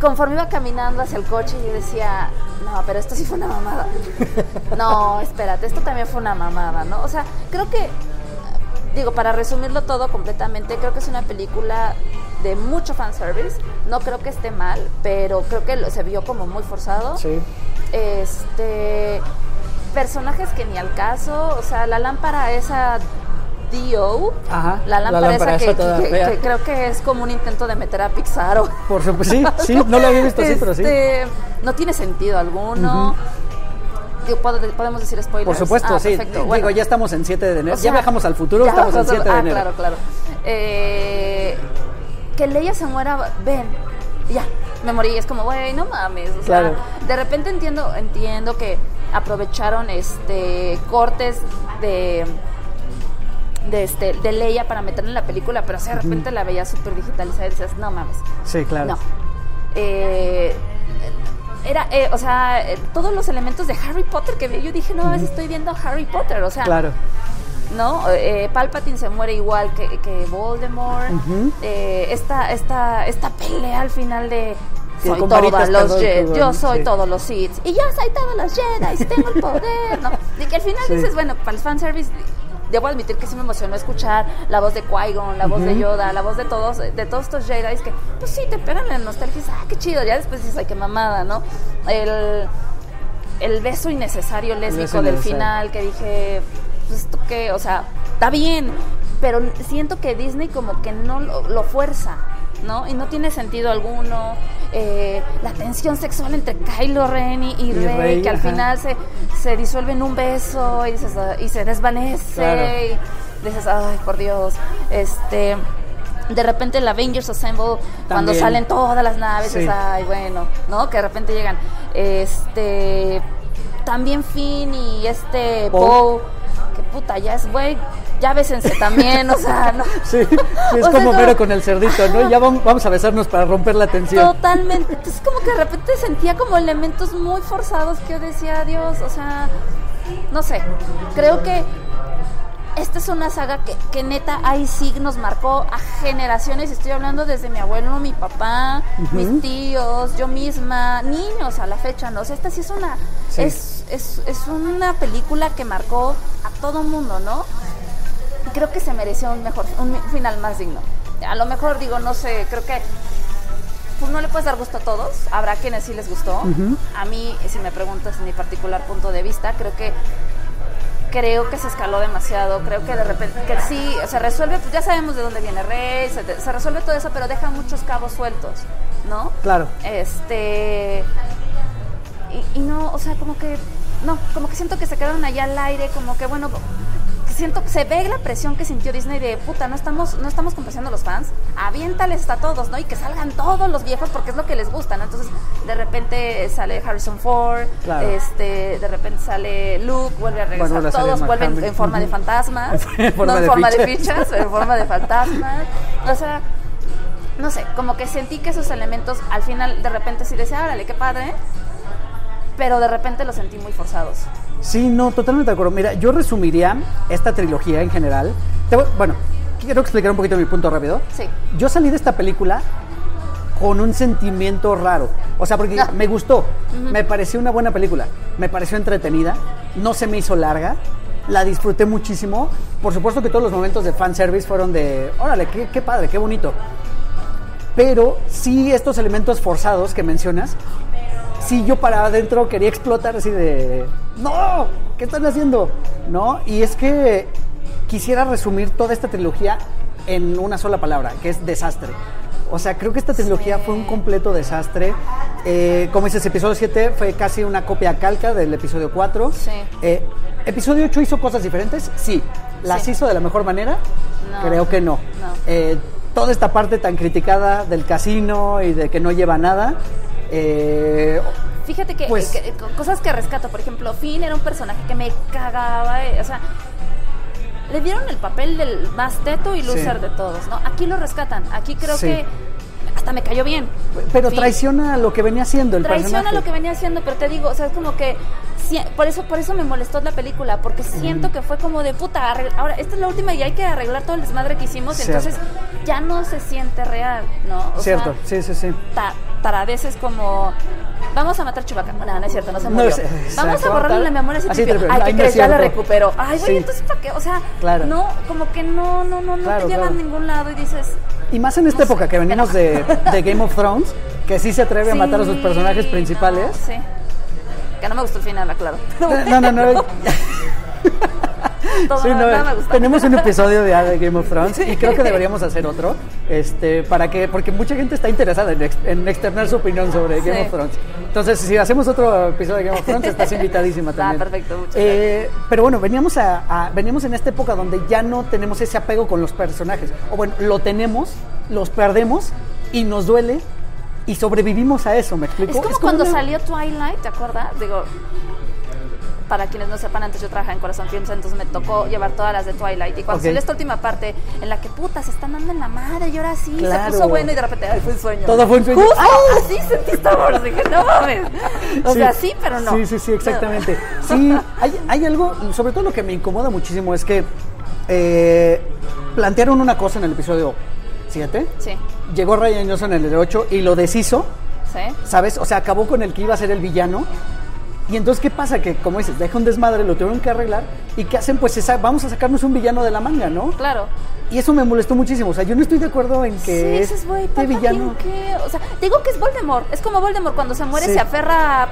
Speaker 2: conforme iba caminando hacia el coche, yo decía, no, pero esto sí fue una mamada. [laughs] no, espérate, esto también fue una mamada, ¿no? O sea, creo que digo, para resumirlo todo completamente, creo que es una película de mucho fanservice. No creo que esté mal, pero creo que lo- se vio como muy forzado.
Speaker 1: Sí.
Speaker 2: Este personajes que ni al caso, o sea, la lámpara esa Dio,
Speaker 1: Ajá,
Speaker 2: la
Speaker 1: la
Speaker 2: lámpara, esa
Speaker 1: esa
Speaker 2: que, creo que es como un intento de meter a Pixar o
Speaker 1: Por supuesto, sí, [laughs] sí, no lo había visto así, pero sí.
Speaker 2: Este, No tiene sentido alguno. Digo, ¿puedo- ¿Podemos decir spoilers?
Speaker 1: Por supuesto,
Speaker 2: Ah,
Speaker 1: sí.
Speaker 2: perfecto.
Speaker 1: Digo, ya estamos en 7 de enero.
Speaker 2: o
Speaker 1: ya
Speaker 2: sea,
Speaker 1: viajamos al futuro, estamos en
Speaker 2: bajamos
Speaker 1: 7
Speaker 2: al-
Speaker 1: de
Speaker 2: ah,
Speaker 1: enero.
Speaker 2: claro, claro. Eh, que Leia se muera, ven, ya, me morí. Es como, güey, no mames. O sea,
Speaker 1: Claro.
Speaker 2: de repente entiendo, entiendo que aprovecharon este cortes de de este de Leia para meterla en la película, pero sea, de repente la veía súper digitalizada y dices, no mames.
Speaker 1: Sí, claro.
Speaker 2: No. Eh, era, eh, o sea, eh, todos los elementos de Harry Potter que vi, yo dije, no, mames, estoy viendo Harry Potter, o sea,
Speaker 1: Claro.
Speaker 2: ¿no? Eh, Palpatine se muere igual que, que Voldemort. Esta, esta, esta pelea al final de soy todos los Jedi, yo soy
Speaker 1: sí.
Speaker 2: todos los Sith y yo soy todos los Jedi, tengo el poder, ¿no? Y que al final
Speaker 1: Sí.
Speaker 2: dices, bueno, para el fanservice debo admitir que sí me emocionó escuchar la voz de Qui-Gon, la voz de Yoda, la voz de todos, de todos estos Jedi que, pues sí, te pegan en la nostalgia y dices, ah, qué chido, ya después dices, ay, qué mamada, ¿no? El, el beso innecesario lésbico del
Speaker 1: innecesario.
Speaker 2: final que dije, pues esto qué, o sea, está bien, pero siento que Disney como que no lo, lo fuerza, ¿no? Y no tiene sentido alguno. Eh, la tensión sexual entre Kylo Ren y, y
Speaker 1: Y
Speaker 2: Rey,
Speaker 1: Rey,
Speaker 2: que al
Speaker 1: ajá.
Speaker 2: final se, se disuelve en un beso y, dices, y se desvanece.
Speaker 1: Claro.
Speaker 2: Y dices, ay, por Dios. Este. De repente el Avengers Assemble, cuando salen todas las naves,
Speaker 1: Sí.
Speaker 2: dices, ay, bueno, ¿no? Que de repente llegan. Este. También Finn y este
Speaker 1: Poe.
Speaker 2: Puta, ya es, güey, ya bésense también, o sea, no. [laughs]
Speaker 1: Sí, sí, [laughs] es
Speaker 2: O
Speaker 1: como
Speaker 2: no.
Speaker 1: mero con el cerdito, ¿no? Ya vamos, vamos a besarnos para romper la tensión.
Speaker 2: Totalmente. Entonces como que de repente sentía como elementos muy forzados que yo decía, Dios, o sea, no sé. Creo que esta es una saga que, que neta ahí sí nos marcó a generaciones. Estoy hablando desde mi abuelo, mi papá, mis tíos, yo misma, niños a la fecha, ¿no? O sea, esta sí es una,
Speaker 1: Sí.
Speaker 2: es, es, es una película que marcó a todo mundo, ¿no? Y creo que se mereció un mejor, un final más digno. A lo mejor digo, no sé, creo que pues no le puedes dar gusto a todos. Habrá quienes sí les gustó. A mí, si me preguntas en mi particular punto de vista, creo que creo que se escaló demasiado. Creo que de repente que sí se resuelve. Pues ya sabemos de dónde viene Rey. Se, se resuelve todo eso, pero deja muchos cabos sueltos, ¿no?
Speaker 1: Claro.
Speaker 2: Este y, y no, o sea, como que no, como que siento que se quedaron allá al aire, como que bueno, que siento que se ve la presión que sintió Disney de puta, no estamos, no estamos complaciendo a los fans, aviéntales a todos, ¿no? Y que salgan todos los viejos porque es lo que les gusta, ¿no? Entonces, de repente sale Harrison Ford,
Speaker 1: Claro.
Speaker 2: este, de repente sale Luke, vuelve a regresar,
Speaker 1: Bueno,
Speaker 2: todos vuelven en forma de fantasmas, [laughs]
Speaker 1: En forma
Speaker 2: no en
Speaker 1: de
Speaker 2: forma de
Speaker 1: fichas.
Speaker 2: fichas, pero en forma de fantasmas. O sea, no sé, como que sentí que esos elementos al final de repente sí decía, órale, qué padre, pero de repente los sentí muy forzados.
Speaker 1: Sí, no, totalmente de acuerdo. Mira, yo resumiría esta trilogía en general. Te voy- bueno, quiero explicar un poquito mi punto rápido.
Speaker 2: Sí.
Speaker 1: Yo salí de esta película con un sentimiento raro. O sea, porque [laughs] me gustó. Me pareció una buena película. Me pareció entretenida. No se me hizo larga. La disfruté muchísimo. Por supuesto que todos los momentos de fanservice fueron de, órale, qué, qué padre, qué bonito. Pero sí estos elementos forzados que mencionas, yo para adentro quería explotar así de, no, ¿qué están haciendo? ¿No? Y es que quisiera resumir toda esta trilogía en una sola palabra, que es desastre. O sea, creo que esta trilogía
Speaker 2: Sí.
Speaker 1: fue un completo desastre. Eh, como dices, episodio 7 fue casi una copia calca del episodio 4.
Speaker 2: Sí.
Speaker 1: Eh, episodio 8 hizo cosas diferentes, sí. ¿Las
Speaker 2: Sí.
Speaker 1: hizo de la mejor manera?
Speaker 2: No.
Speaker 1: Creo que no.
Speaker 2: No.
Speaker 1: Eh, toda esta parte tan criticada del casino y de que no lleva nada. Eh,
Speaker 2: Fíjate que,
Speaker 1: Pues-
Speaker 2: que- cosas que rescato, por ejemplo, Finn era un personaje que me cagaba, eh, o sea, le dieron el papel del más teto y loser
Speaker 1: Sí.
Speaker 2: de todos, ¿no? Aquí lo rescatan, aquí creo
Speaker 1: Sí.
Speaker 2: que hasta me cayó bien.
Speaker 1: pero
Speaker 2: Finn.
Speaker 1: traiciona lo que venía haciendo el
Speaker 2: traiciona
Speaker 1: personaje.
Speaker 2: lo que venía haciendo, pero te digo, o sea, es como que si- por eso por eso me molestó la película, porque siento que fue como de puta, arregl- ahora esta es la última y hay que arreglar todo el desmadre que hicimos,
Speaker 1: Cierto.
Speaker 2: entonces ya no se siente real, ¿no? O
Speaker 1: Cierto,
Speaker 2: sea,
Speaker 1: sí, sí, sí.
Speaker 2: ta- taradeces como vamos a matar a Chubaca. No, no es cierto, no se
Speaker 1: No
Speaker 2: murió. vamos
Speaker 1: exacto.
Speaker 2: a borrarle la memoria a ese
Speaker 1: Así
Speaker 2: Ay, ¿qué crees?
Speaker 1: es
Speaker 2: Ya la recuperó. Ay, güey,
Speaker 1: Sí.
Speaker 2: entonces ¿para qué? O sea,
Speaker 1: Claro.
Speaker 2: no, como que no, no, no, no
Speaker 1: Claro,
Speaker 2: te lleva
Speaker 1: claro.
Speaker 2: a ningún lado y dices,
Speaker 1: Y más en esta
Speaker 2: No sé,
Speaker 1: época que venimos de, de Game of Thrones, que sí se atreve a matar a sus personajes
Speaker 2: no,
Speaker 1: principales.
Speaker 2: sí. Que no me gustó el final, aclaro.
Speaker 1: No, no, no. [laughs] [laughs]
Speaker 2: todo
Speaker 1: Sí, no,
Speaker 2: nada me gusta.
Speaker 1: tenemos un episodio de, de Game of Thrones [laughs] y creo que deberíamos hacer otro, este, para que, porque mucha gente está interesada en, ex- en externar su opinión sobre Game
Speaker 2: Sí.
Speaker 1: of Thrones. Entonces, si hacemos otro episodio de Game of Thrones, estás [laughs] invitadísima
Speaker 2: Ah,
Speaker 1: también.
Speaker 2: perfecto, muchas
Speaker 1: Eh, pero bueno, veníamos a, a- veníamos en esta época donde ya no tenemos ese apego con los personajes, o bueno, lo tenemos, los perdemos y nos duele y sobrevivimos a eso, ¿me explico?
Speaker 2: Es como cuando
Speaker 1: una-
Speaker 2: salió Twilight, ¿te acuerdas? Digo, para quienes no sepan, antes yo trabajaba en Corazón Films, entonces me tocó llevar todas las de Twilight. Y cuando
Speaker 1: Ok.
Speaker 2: salió esta última parte, en la que puta, se están dando en la madre, y ahora sí,
Speaker 1: Claro.
Speaker 2: se puso bueno y de repente, ay, fue un sueño.
Speaker 1: Todo fue un sueño.
Speaker 2: Justo,
Speaker 1: ¡Ah!
Speaker 2: así sentí Star Wars. Dije, no mames. O sea, sí, pero no.
Speaker 1: Sí, sí, sí, exactamente. [laughs] Sí, hay, hay algo, sobre todo lo que me incomoda muchísimo es que eh, plantearon una cosa en el episodio 7,
Speaker 2: Sí,
Speaker 1: llegó Ryan Johnson en el 8 y lo deshizo,
Speaker 2: sí.
Speaker 1: ¿sabes? O sea, acabó con el que iba a ser el villano. Y entonces, ¿qué pasa? Que, como dices, deja un desmadre, lo tuvieron que arreglar. ¿Y qué hacen? Pues vamos a sacarnos un villano de la manga, ¿no?
Speaker 2: Claro.
Speaker 1: Y eso me molestó muchísimo. O sea, yo no estoy de acuerdo en que
Speaker 2: sí, güey,
Speaker 1: este
Speaker 2: ¿para
Speaker 1: villano...
Speaker 2: qué? O sea, digo que es Voldemort. Es como Voldemort cuando se muere
Speaker 1: Sí.
Speaker 2: se aferra a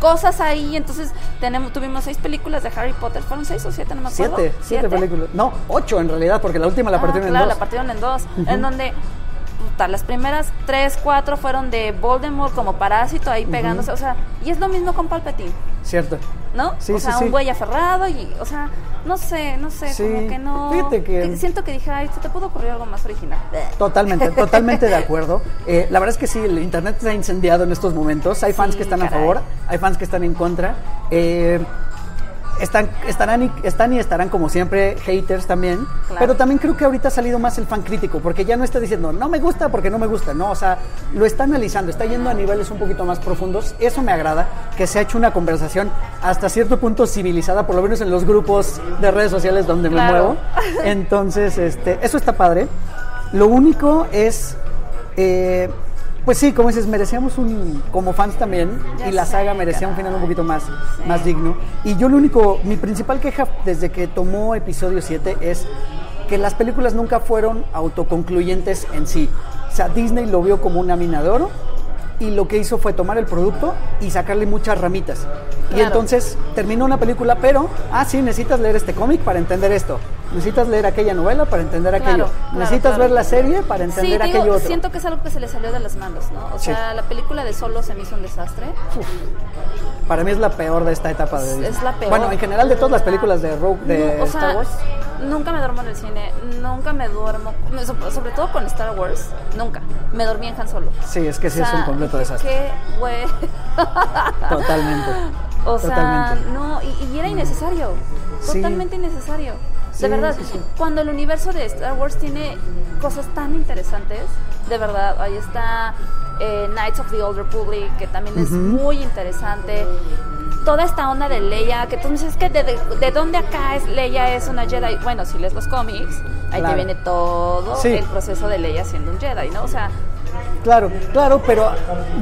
Speaker 2: cosas ahí. Entonces tenemos, tuvimos seis películas de Harry Potter. ¿Fueron seis o siete? No me acuerdo.
Speaker 1: Siete, siete películas. No, ocho en realidad, porque la última la
Speaker 2: Ah,
Speaker 1: partieron
Speaker 2: claro,
Speaker 1: en dos.
Speaker 2: la partieron en dos. En donde, las primeras tres, cuatro fueron de Voldemort como parásito ahí pegándose. O sea, y es lo mismo con Palpatine,
Speaker 1: Cierto.
Speaker 2: ¿no?
Speaker 1: Sí,
Speaker 2: o
Speaker 1: sí,
Speaker 2: sea,
Speaker 1: sí.
Speaker 2: un güey aferrado y, o sea, no sé, no sé, como que no.
Speaker 1: fíjate que-
Speaker 2: Siento que dije, ay, se te pudo ocurrir algo más original.
Speaker 1: Totalmente, [laughs] totalmente de acuerdo. Eh, la verdad es que sí, el internet está incendiado en estos momentos. Hay fans que están a favor, hay fans que están en contra. Eh, están, estarán, y, están y estarán como siempre haters también.
Speaker 2: Claro.
Speaker 1: Pero también creo que ahorita ha salido más el fan crítico, porque ya no está diciendo no me gusta porque no me gusta. No, o sea, lo está analizando, está yendo a niveles un poquito más profundos. Eso me agrada, que se ha hecho una conversación hasta cierto punto civilizada, por lo menos en los grupos de redes sociales donde me muevo. Entonces, este, eso está padre. Lo único es, eh, pues sí, como dices, merecíamos un, como fans también,
Speaker 2: Ya
Speaker 1: y la
Speaker 2: sé,
Speaker 1: saga merecía un final un poquito más,
Speaker 2: Sí.
Speaker 1: más digno. Y yo lo único, mi principal queja desde que tomó episodio 7 es que las películas nunca fueron autoconcluyentes en sí. O sea, Disney lo vio como una mina de oro y lo que hizo fue tomar el producto y sacarle muchas ramitas. Y entonces terminó una película, pero, ah, sí, necesitas leer este cómic para entender esto. Necesitas leer aquella novela para entender aquello.
Speaker 2: Claro,
Speaker 1: necesitas ver la serie para
Speaker 2: Sí,
Speaker 1: entender
Speaker 2: digo,
Speaker 1: aquello otro.
Speaker 2: siento que es algo que se le salió de las manos, ¿no? O
Speaker 1: Sí.
Speaker 2: sea, la película de Solo se me hizo un desastre.
Speaker 1: Para mí es la peor de esta etapa de
Speaker 2: Es- la peor.
Speaker 1: Bueno, en general de todas las películas de Rogue, de
Speaker 2: No, o
Speaker 1: Star Wars.
Speaker 2: Nunca me duermo en el cine, nunca me duermo, so- sobre todo con Star Wars, nunca. Me dormí en Han Solo.
Speaker 1: Sí, es que sí
Speaker 2: O
Speaker 1: es un completo desastre.
Speaker 2: Qué güey.
Speaker 1: Totalmente.
Speaker 2: O sea,
Speaker 1: Totalmente.
Speaker 2: no, y, y era innecesario.
Speaker 1: Sí.
Speaker 2: Totalmente innecesario.
Speaker 1: Sí,
Speaker 2: de verdad,
Speaker 1: sí,
Speaker 2: cuando el universo de Star Wars tiene cosas tan interesantes, de verdad, ahí está eh, Knights of the Old Republic, que también es muy interesante. Toda esta onda de Leia, que tú dices que de, de, de dónde acá es Leia es una Jedi. Bueno, si lees los cómics, ahí
Speaker 1: Claro.
Speaker 2: te viene todo
Speaker 1: Sí.
Speaker 2: el proceso de Leia siendo un Jedi, ¿no? O sea,
Speaker 1: Claro, claro, pero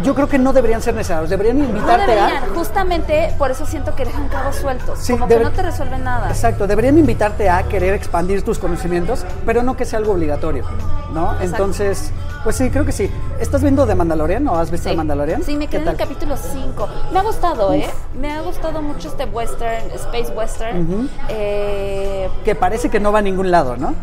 Speaker 1: yo creo que no deberían ser necesarios. Deberían
Speaker 2: no
Speaker 1: invitarte
Speaker 2: deberían,
Speaker 1: a.
Speaker 2: justamente por eso siento que dejan cabos sueltos,
Speaker 1: Sí,
Speaker 2: como
Speaker 1: debe-
Speaker 2: que no te resuelven nada.
Speaker 1: Exacto, deberían invitarte a querer expandir tus conocimientos, pero no que sea algo obligatorio, ¿no? Entonces, pues sí, creo que sí. ¿Estás viendo The Mandalorian o has visto
Speaker 2: Sí.
Speaker 1: The Mandalorian?
Speaker 2: Sí, me
Speaker 1: ¿Qué
Speaker 2: quedé en el capítulo 5. Me ha gustado, ¿eh? Me ha gustado mucho este western, space western. Eh,
Speaker 1: Que parece que no va a ningún lado, ¿no?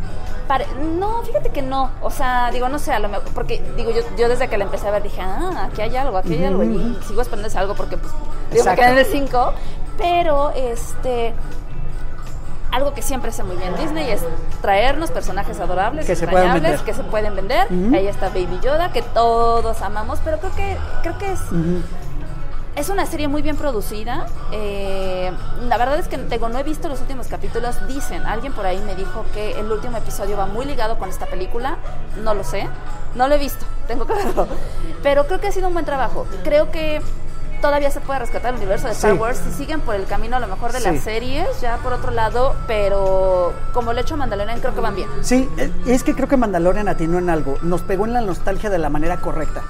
Speaker 2: Pare- no, fíjate que no. O sea, digo, no sé, a lo mejor, porque digo, yo, yo desde que la empecé a ver dije, ah, aquí hay algo, aquí hay algo. Y sigo esperando algo porque, pues, digo, me quedé en el 5. Pero, este. Algo que siempre hace muy bien Disney es traernos personajes adorables,
Speaker 1: Que se
Speaker 2: extrañables,
Speaker 1: vender.
Speaker 2: que se pueden vender. Ahí está Baby Yoda, que todos amamos, pero creo que creo que es es una serie muy bien producida. eh, la verdad es que te digo, no he visto los últimos capítulos. Dicen, alguien por ahí me dijo que el último episodio va muy ligado con esta película. No lo sé, no lo he visto, [laughs] tengo que verlo. Pero creo que ha sido un buen trabajo. Creo que todavía se puede rescatar el universo de Star
Speaker 1: Sí.
Speaker 2: Wars si siguen por el camino a lo mejor de
Speaker 1: Sí.
Speaker 2: las series, ya por otro lado. Pero como lo he hecho Mandalorian, creo que van bien.
Speaker 1: Sí, es que creo que Mandalorian atinó en algo. Nos pegó en la nostalgia de la manera correcta.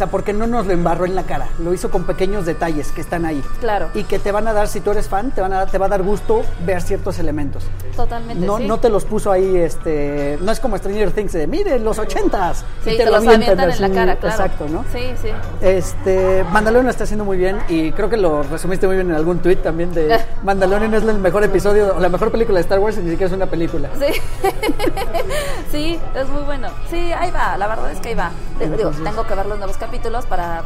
Speaker 1: Sea, porque no nos lo embarró en la cara, lo hizo con pequeños detalles que están ahí.
Speaker 2: Claro.
Speaker 1: Y que te van a dar, si tú eres fan, te, van a, te va a dar gusto ver ciertos elementos.
Speaker 2: Totalmente.
Speaker 1: No,
Speaker 2: sí.
Speaker 1: no te los puso ahí, este, no es como Stranger Things de, mire, los ochentas.
Speaker 2: Sí,
Speaker 1: y
Speaker 2: te,
Speaker 1: lo
Speaker 2: los
Speaker 1: avientan
Speaker 2: en la cara, claro.
Speaker 1: Exacto, ¿no?
Speaker 2: Sí, sí.
Speaker 1: Este, Mandalorian lo está haciendo muy bien y creo que lo resumiste muy bien en algún tweet también de [laughs] Mandalorian es el mejor episodio o la mejor película de Star Wars y ni siquiera es una película.
Speaker 2: Sí. [laughs] sí, es muy bueno. Sí, ahí va, la verdad es que ahí va. Digo,
Speaker 1: Entonces-
Speaker 2: tengo que ver los nuevos capítulos para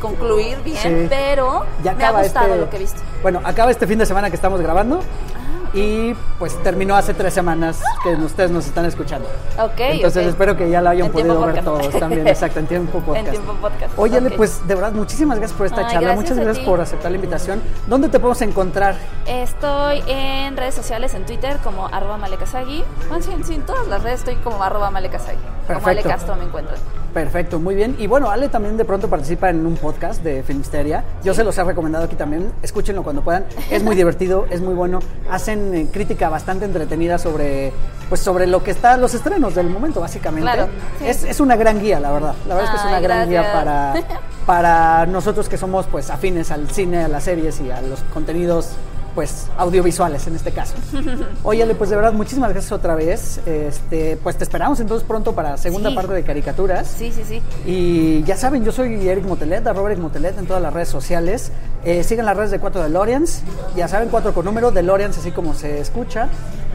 Speaker 2: concluir bien,
Speaker 1: Sí.
Speaker 2: pero
Speaker 1: Ya
Speaker 2: me ha gustado
Speaker 1: este-
Speaker 2: lo que he visto.
Speaker 1: Bueno, acaba este fin de semana que estamos grabando
Speaker 2: Ah,
Speaker 1: y pues terminó hace tres semanas que ustedes nos están escuchando.
Speaker 2: Ok,
Speaker 1: Entonces espero que ya lo hayan
Speaker 2: En
Speaker 1: podido ver todos también, [laughs] exacto, en tiempo podcast.
Speaker 2: En tiempo podcast.
Speaker 1: Óyele,
Speaker 2: ok.
Speaker 1: pues de verdad, muchísimas gracias por esta
Speaker 2: Ay,
Speaker 1: charla,
Speaker 2: gracias
Speaker 1: muchas gracias por aceptar la invitación. ¿Dónde te podemos encontrar?
Speaker 2: Estoy en redes sociales, en Twitter como arroba malekasagi. Bueno, sí, sí, en todas las redes estoy como arroba malekasagi. Como Ale. Castro me encuentran.
Speaker 1: Perfecto, muy bien. Y bueno, Ale también de pronto participa en un podcast de Filmsteria. Yo se los he recomendado aquí también. Escúchenlo cuando puedan. Es muy [laughs] divertido, es muy bueno. Hacen eh, crítica bastante entretenida sobre pues sobre lo que está los estrenos del momento, básicamente.
Speaker 2: Claro, sí.
Speaker 1: es, es una gran guía, la verdad. La verdad es que es una gran guía para, [laughs] para nosotros que somos pues afines al cine, a las series y a los contenidos pues audiovisuales en este caso. [laughs] Óyale, pues de verdad, muchísimas gracias otra vez. Este, pues te esperamos entonces pronto para segunda
Speaker 2: Sí.
Speaker 1: parte de caricaturas.
Speaker 2: Sí, sí, sí.
Speaker 1: Y ya saben, yo soy Eric Motelet, arroba Eric Motelet en todas las redes sociales. Eh, sigan las redes de 4 DeLoreans. Ya saben, 4 con número, DeLoreans así como se escucha.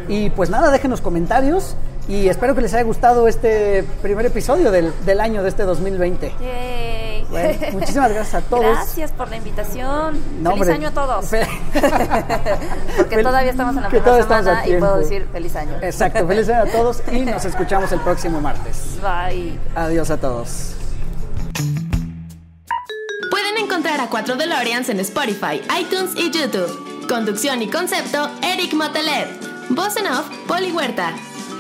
Speaker 1: Y pues nada, déjenos comentarios. Y espero que les haya gustado este primer episodio del, del año de este 2020.
Speaker 2: Yay.
Speaker 1: Bueno, muchísimas gracias a todos.
Speaker 2: Gracias por la invitación.
Speaker 1: No,
Speaker 2: feliz
Speaker 1: hombre.
Speaker 2: año a todos.
Speaker 1: Fe- [laughs]
Speaker 2: Porque
Speaker 1: Fel-
Speaker 2: todavía estamos en la
Speaker 1: que
Speaker 2: primera semana y puedo decir feliz año.
Speaker 1: Exacto, feliz año a todos y nos escuchamos el próximo martes.
Speaker 2: Bye.
Speaker 1: Adiós a todos.
Speaker 3: Pueden encontrar a 4 DeLoreans en Spotify, iTunes y YouTube. Conducción y concepto, Eric Motelet. Voz en off, Poli Huerta.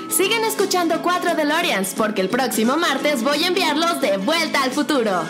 Speaker 3: Siguen escuchando 4 DeLoreans porque el próximo martes voy a enviarlos de vuelta al futuro.